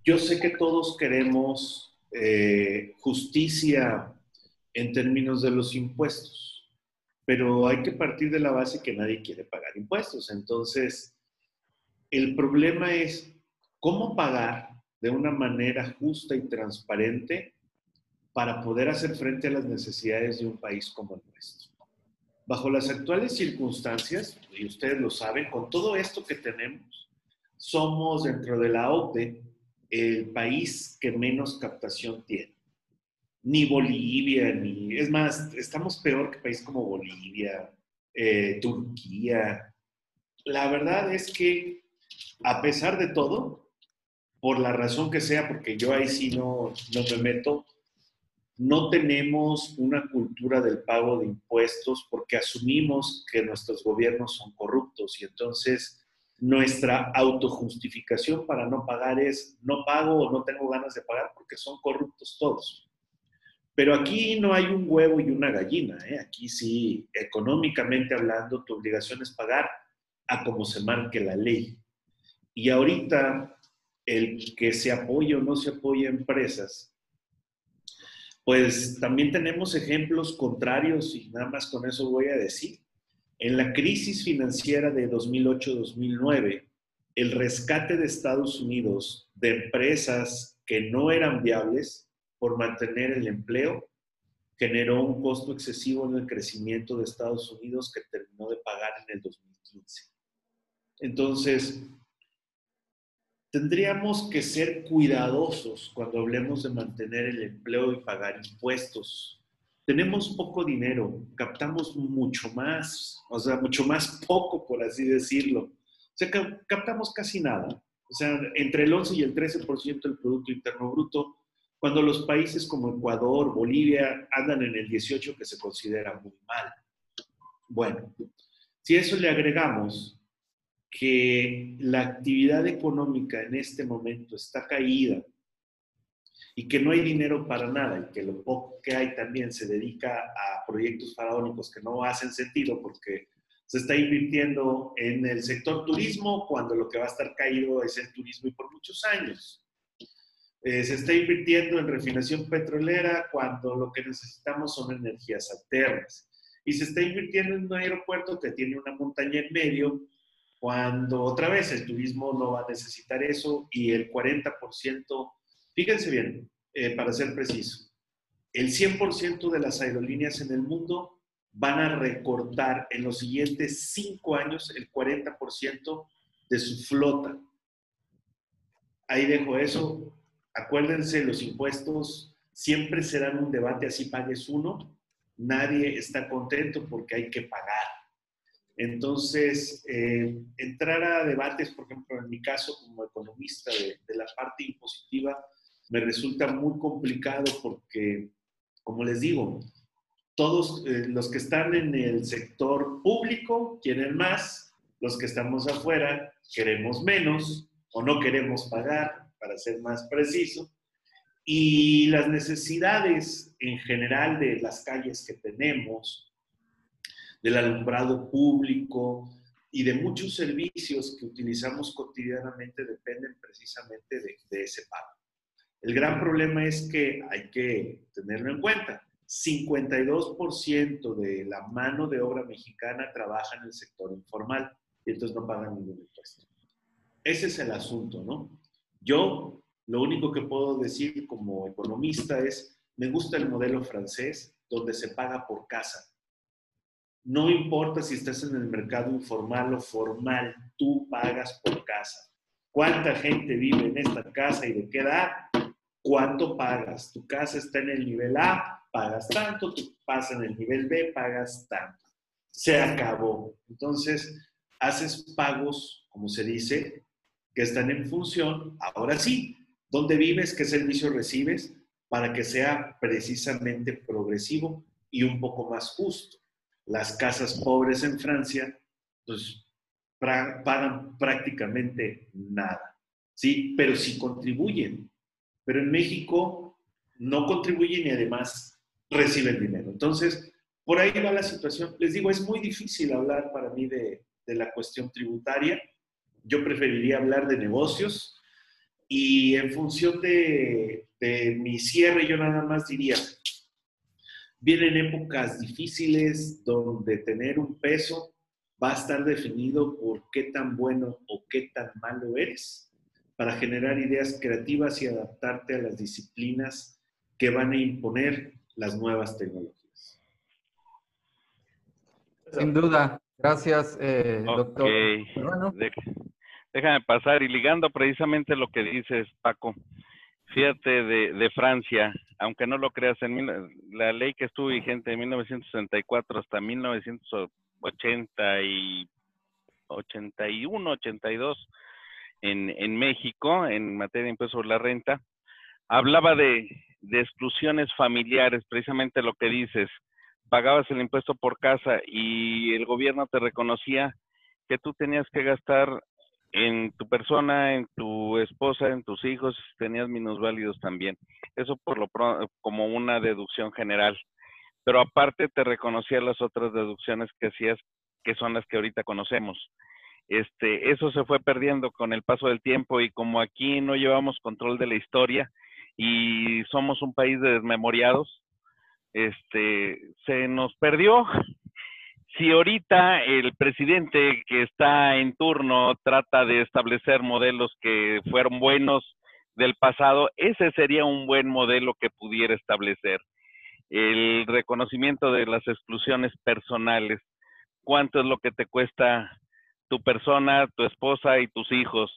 yo sé que todos queremos eh, justicia en términos de los impuestos, pero hay que partir de la base que nadie quiere pagar impuestos. Entonces, el problema es cómo pagar de una manera justa y transparente para poder hacer frente a las necesidades de un país como el nuestro. Bajo las actuales circunstancias, y ustedes lo saben, con todo esto que tenemos, somos dentro de la OCDE el país que menos captación tiene. Ni Bolivia, ni... Es más, estamos peor que países como Bolivia, eh, Turquía. La verdad es que, a pesar de todo, por la razón que sea, porque yo ahí sí no, no me meto, no tenemos una cultura del pago de impuestos porque asumimos que nuestros gobiernos son corruptos y entonces nuestra autojustificación para no pagar es no pago o no tengo ganas de pagar porque son corruptos todos. Pero aquí no hay un huevo y una gallina. ¿eh? Aquí sí, económicamente hablando, tu obligación es pagar a como se marque la ley. Y ahorita, el que se apoye o no se apoye a empresas pues también tenemos ejemplos contrarios y nada más con eso voy a decir. En la crisis financiera de 2008-2009, el rescate de Estados Unidos de empresas que no eran viables por mantener el empleo generó un costo excesivo en el crecimiento de Estados Unidos que terminó de pagar en el 2015. Entonces, tendríamos que ser cuidadosos cuando hablemos de mantener el empleo y pagar impuestos. Tenemos poco dinero, captamos mucho más, o sea, mucho más poco, por así decirlo. O sea, captamos casi nada. O sea, entre el 11 y el 13% del Producto Interno Bruto, cuando los países como Ecuador, Bolivia andan en el 18 que se considera muy mal. Bueno, si eso le agregamos que la actividad económica en este momento está caída y que no hay dinero para nada y que lo poco que hay también se dedica a proyectos faraónicos que no hacen sentido porque se está invirtiendo en el sector turismo cuando lo que va a estar caído es el turismo y por muchos años. Eh, se está invirtiendo en refinación petrolera cuando lo que necesitamos son energías alternas. Y se está invirtiendo en un aeropuerto que tiene una montaña en medio cuando otra vez el turismo no va a necesitar eso y el 40%, fíjense bien, eh, para ser preciso, el 100% de las aerolíneas en el mundo van a recortar en los siguientes cinco años el 40% de su flota. Ahí dejo eso. Acuérdense, los impuestos siempre serán un debate, así pagues uno. Nadie está contento porque hay que pagar. Entonces, eh, entrar a debates, por ejemplo, en mi caso como economista de, la parte impositiva, me resulta muy complicado porque, como les digo, todos eh, los que están en el sector público quieren más, los que estamos afuera queremos menos o no queremos pagar, para ser más preciso, y las necesidades en general de las calles que tenemos, del alumbrado público, y de muchos servicios que utilizamos cotidianamente dependen precisamente de, de ese pago. El gran problema es que hay que tenerlo en cuenta. 52% de la mano de obra mexicana trabaja en el sector informal y entonces no pagan ningún impuesto. Ese es el asunto, ¿no? Yo lo único que puedo decir como economista es, me gusta el modelo francés donde se paga por casa. No importa si estás en el mercado informal o formal, tú pagas por casa. ¿Cuánta gente vive en esta casa y de qué edad? ¿Cuánto pagas? Tu casa está en el nivel A, pagas tanto, tu pasa en el nivel B, pagas tanto. Se acabó. Entonces, haces pagos, como se dice, que están en función, ahora sí, dónde vives, qué servicio recibes, para que sea precisamente progresivo y un poco más justo. Las casas pobres en Francia, pues pagan prácticamente nada, ¿sí? Pero sí contribuyen. Pero en México no contribuyen y además reciben dinero. Entonces, por ahí va la situación. Les digo, es muy difícil hablar para mí de, la cuestión tributaria. Yo preferiría hablar de negocios y en función de mi cierre, yo nada más diría, vienen épocas difíciles donde tener un peso va a estar definido por qué tan bueno o qué tan malo eres para generar ideas creativas y adaptarte a las disciplinas que van a imponer las nuevas tecnologías. Sin duda, Gracias, eh, doctor. Déjame pasar y ligando precisamente lo que dices, Paco. Fíjate de, de Francia, aunque no lo creas, en la ley que estuvo vigente de 1964 hasta 1980 y 81, 82 en, México, en materia de impuesto sobre la renta, hablaba de, de exclusiones familiares, precisamente lo que dices pagabas el impuesto por casa y el gobierno te reconocía que tú tenías que gastar en tu persona, en tu esposa, en tus hijos, tenías minusválidos también. Eso por lo como una deducción general. Pero aparte te reconocía las otras deducciones que hacías, que son las que ahorita conocemos. Este, eso se fue perdiendo con el paso del tiempo y como aquí no llevamos control de la historia y somos un país de desmemoriados, este, se nos perdió. Si ahorita el presidente que está en turno trata de establecer modelos que fueron buenos del pasado, ese sería un buen modelo que pudiera establecer. El reconocimiento de las exclusiones personales. ¿Cuánto es lo que te cuesta tu persona, tu esposa y tus hijos?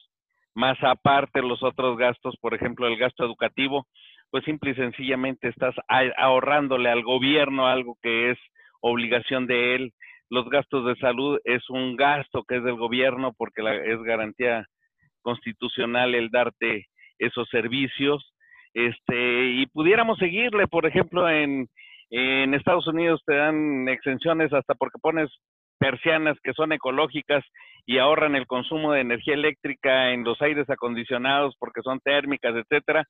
Más aparte los otros gastos, por ejemplo, el gasto educativo pues simple y sencillamente estás ahorrándole al gobierno algo que es obligación de él. Los gastos de salud es un gasto que es del gobierno porque es garantía constitucional el darte esos servicios. Este, y pudiéramos seguirle, por ejemplo, en, en Estados Unidos te dan exenciones hasta porque pones persianas que son ecológicas y ahorran el consumo de energía eléctrica en los aires acondicionados porque son térmicas, etcétera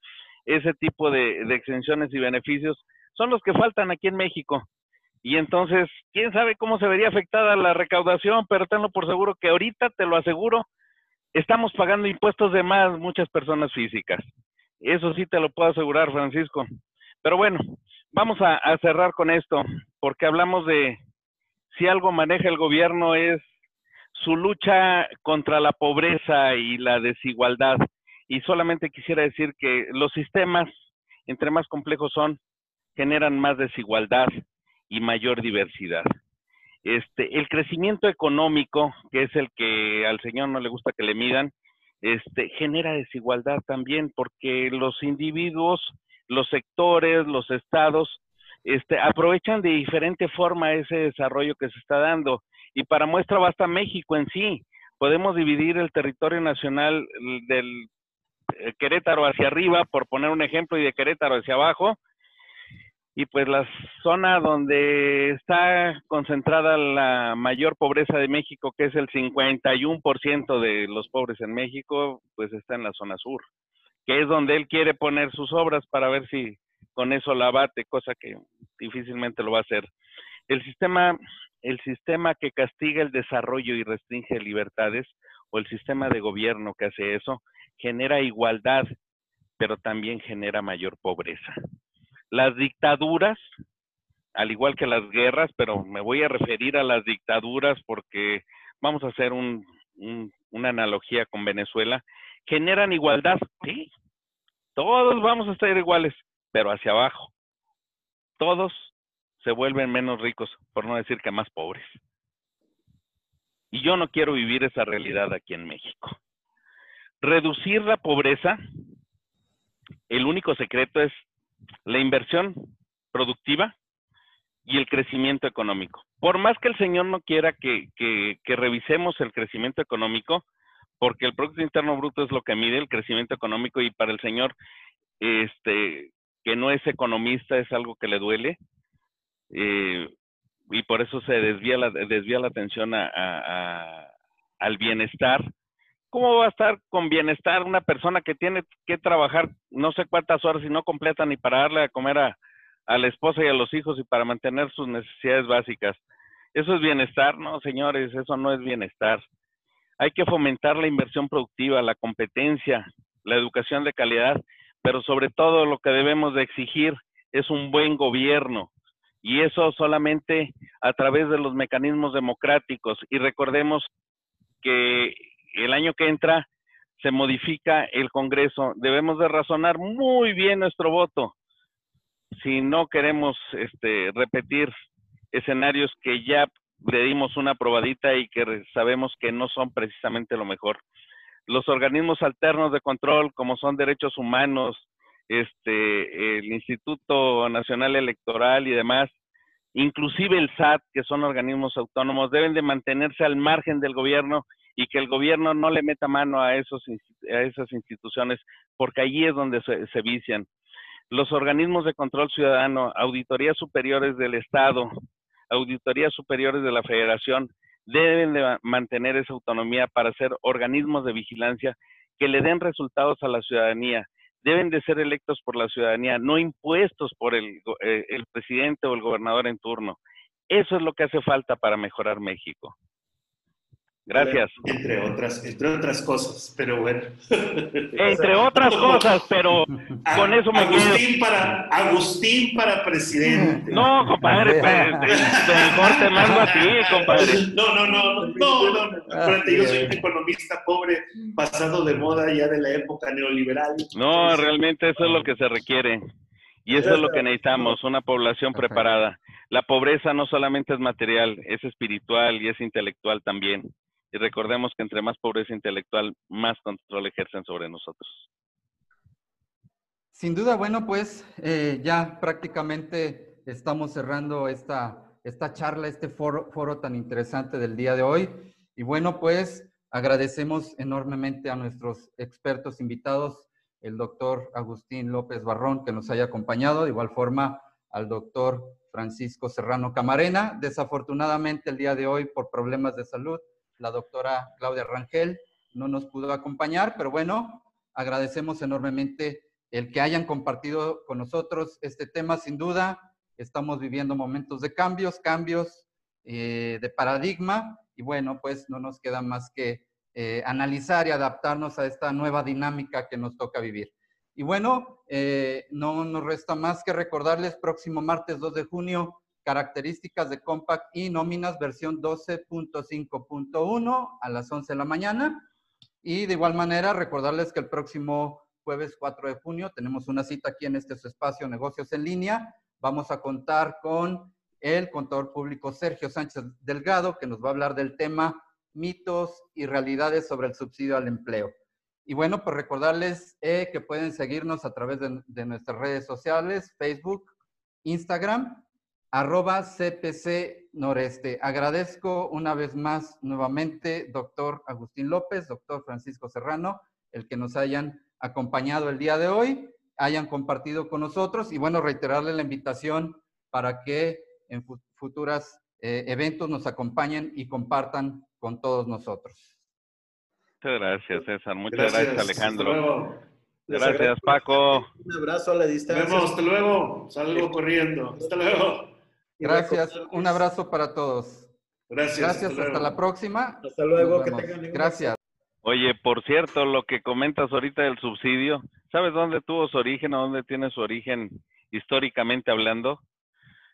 ese tipo de, exenciones y beneficios son los que faltan aquí en México. Y entonces, quién sabe cómo se vería afectada la recaudación, pero tenlo por seguro que ahorita, te lo aseguro, estamos pagando impuestos de más muchas personas físicas. Eso sí te lo puedo asegurar, Francisco. Pero bueno, vamos a, a cerrar con esto, porque hablamos de si algo maneja el gobierno es su lucha contra la pobreza y la desigualdad y solamente quisiera decir que los sistemas, entre más complejos son, generan más desigualdad y mayor diversidad. Este, el crecimiento económico, que es el que al señor no le gusta que le midan, este, genera desigualdad también porque los individuos, los sectores, los estados, este, aprovechan de diferente forma ese desarrollo que se está dando. Y para muestra basta México en sí. Podemos dividir el territorio nacional del eh, Querétaro hacia arriba, por poner un ejemplo, y de Querétaro hacia abajo. Y pues la zona donde está concentrada la mayor pobreza de México, que es el 51% de los pobres en México, pues está en la zona sur, que es donde él quiere poner sus obras para ver si con eso la bate, cosa que difícilmente lo va a hacer. El sistema el sistema que castiga el desarrollo y restringe libertades o el sistema de gobierno que hace eso genera igualdad, pero también genera mayor pobreza. Las dictaduras, al igual que las guerras, pero me voy a referir a las dictaduras porque vamos a hacer una analogía con Venezuela, generan igualdad, sí, todos vamos a estar iguales, pero hacia abajo. Todos se vuelven menos ricos, por no decir que más pobres. Y yo no quiero vivir esa realidad aquí en México. Reducir la pobreza, el único secreto es la inversión productiva y el crecimiento económico. Por más que el Señor no quiera que, revisemos el crecimiento económico, porque el Producto Interno Bruto es lo que mide el crecimiento económico y para el Señor, este, que no es economista, es algo que le duele, eh, y por eso se desvía la, desvía la atención a, al bienestar. ¿Cómo va a estar con bienestar una persona que tiene que trabajar no sé cuántas horas y no completa ni para darle a comer a, a la esposa y a los hijos y para mantener sus necesidades básicas? ¿Eso es bienestar? No, señores, eso no es bienestar. Hay que fomentar la inversión productiva, la competencia, la educación de calidad, pero sobre todo lo que debemos de exigir es un buen gobierno, y eso solamente a través de los mecanismos democráticos. Y recordemos que el año que entra se modifica el Congreso. Debemos de razonar muy bien nuestro voto si no queremos este, repetir escenarios que ya le dimos una probadita y que sabemos que no son precisamente lo mejor. Los organismos alternos de control, como son derechos humanos, este, el Instituto Nacional Electoral y demás, inclusive el SAT, que son organismos autónomos, deben de mantenerse al margen del gobierno y que el gobierno no le meta mano a, esos, a esas instituciones, porque allí es donde se, se vician. Los organismos de control ciudadano, auditorías superiores del Estado, auditorías superiores de la Federación, deben de mantener esa autonomía para ser organismos de vigilancia que le den resultados a la ciudadanía deben de ser electos por la ciudadanía, no impuestos por el, eh, el presidente o el gobernador en turno. Eso es lo que hace falta para mejorar México. Gracias. Entre otras, entre otras cosas, pero bueno. Entre otras cosas, pero con eso me Agustín para Agustín para presidente. No, compadre, mejor te mando a ti, compadre. No, no, no, no, no, no. yo soy un economista pobre, pasado de moda ya de la época neoliberal. No, realmente eso es lo que se requiere. Y eso es lo que necesitamos, una población preparada. La pobreza no solamente es material, es espiritual y es intelectual también. Recordemos que entre más pobreza intelectual, más control ejercen sobre nosotros. Sin duda, bueno, pues eh, ya prácticamente estamos cerrando esta, esta charla, este foro, foro tan interesante del día de hoy. Y bueno, pues agradecemos enormemente a nuestros expertos invitados, el doctor Agustín López Barrón, que nos haya acompañado, de igual forma al doctor Francisco Serrano Camarena. Desafortunadamente el día de hoy, por problemas de salud, la doctora Claudia Rangel no nos pudo acompañar, pero bueno, agradecemos enormemente el que hayan compartido con nosotros este tema. Sin duda, estamos viviendo momentos de cambios, cambios eh, de paradigma, y bueno, pues no nos queda más que eh, analizar y adaptarnos a esta nueva dinámica que nos toca vivir. Y bueno, eh, no nos resta más que recordarles, próximo martes 2 de junio, características de Compact y nóminas versión 12.5.1 a las 11 de la mañana. Y de igual manera, recordarles que el próximo jueves 4 de junio tenemos una cita aquí en este espacio Negocios en Línea. Vamos a contar con el contador público Sergio Sánchez Delgado, que nos va a hablar del tema mitos y realidades sobre el subsidio al empleo. Y bueno, pues recordarles eh, que pueden seguirnos a través de nuestras redes sociales, Facebook, Instagram arroba CPC Noreste. Agradezco una vez más nuevamente, doctor Agustín López, doctor Francisco Serrano, el que nos hayan acompañado el día de hoy, hayan compartido con nosotros y bueno, reiterarle la invitación para que en futuras eh, eventos nos acompañen y compartan con todos nosotros. Muchas gracias, César. Muchas gracias, Alejandro. Gracias, Paco. Un abrazo a la distancia. Nos vemos, hasta luego. Salgo corriendo. Hasta luego. Gracias. Un abrazo para todos. Gracias. Gracias, hasta, la próxima. Hasta luego, que tengan Gracias. Oye, por cierto, lo que comentas ahorita del subsidio, ¿sabes dónde tuvo su origen o dónde tiene su origen históricamente hablando?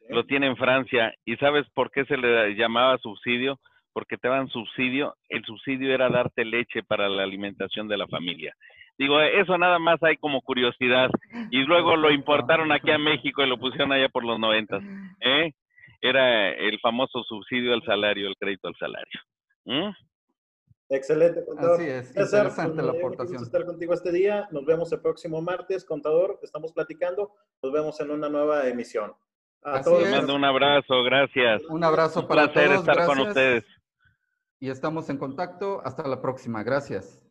Lo tiene en Francia. ¿Y sabes por qué se le llamaba subsidio? Porque te daban subsidio. El subsidio era darte leche para la alimentación de la familia. Digo, eso nada más hay como curiosidad. Y luego lo importaron aquí a México y lo pusieron allá por los noventas. ¿eh? Era el famoso subsidio al salario, el crédito al salario. ¿Mm? Excelente, contador. Así es, interesante la aportación. estar contigo este día. Nos vemos el próximo martes, contador. Estamos platicando. Nos vemos en una nueva emisión. A todos. mando un abrazo, gracias. Un abrazo para placer todos. estar con ustedes. Y estamos en contacto. Hasta la próxima. Gracias.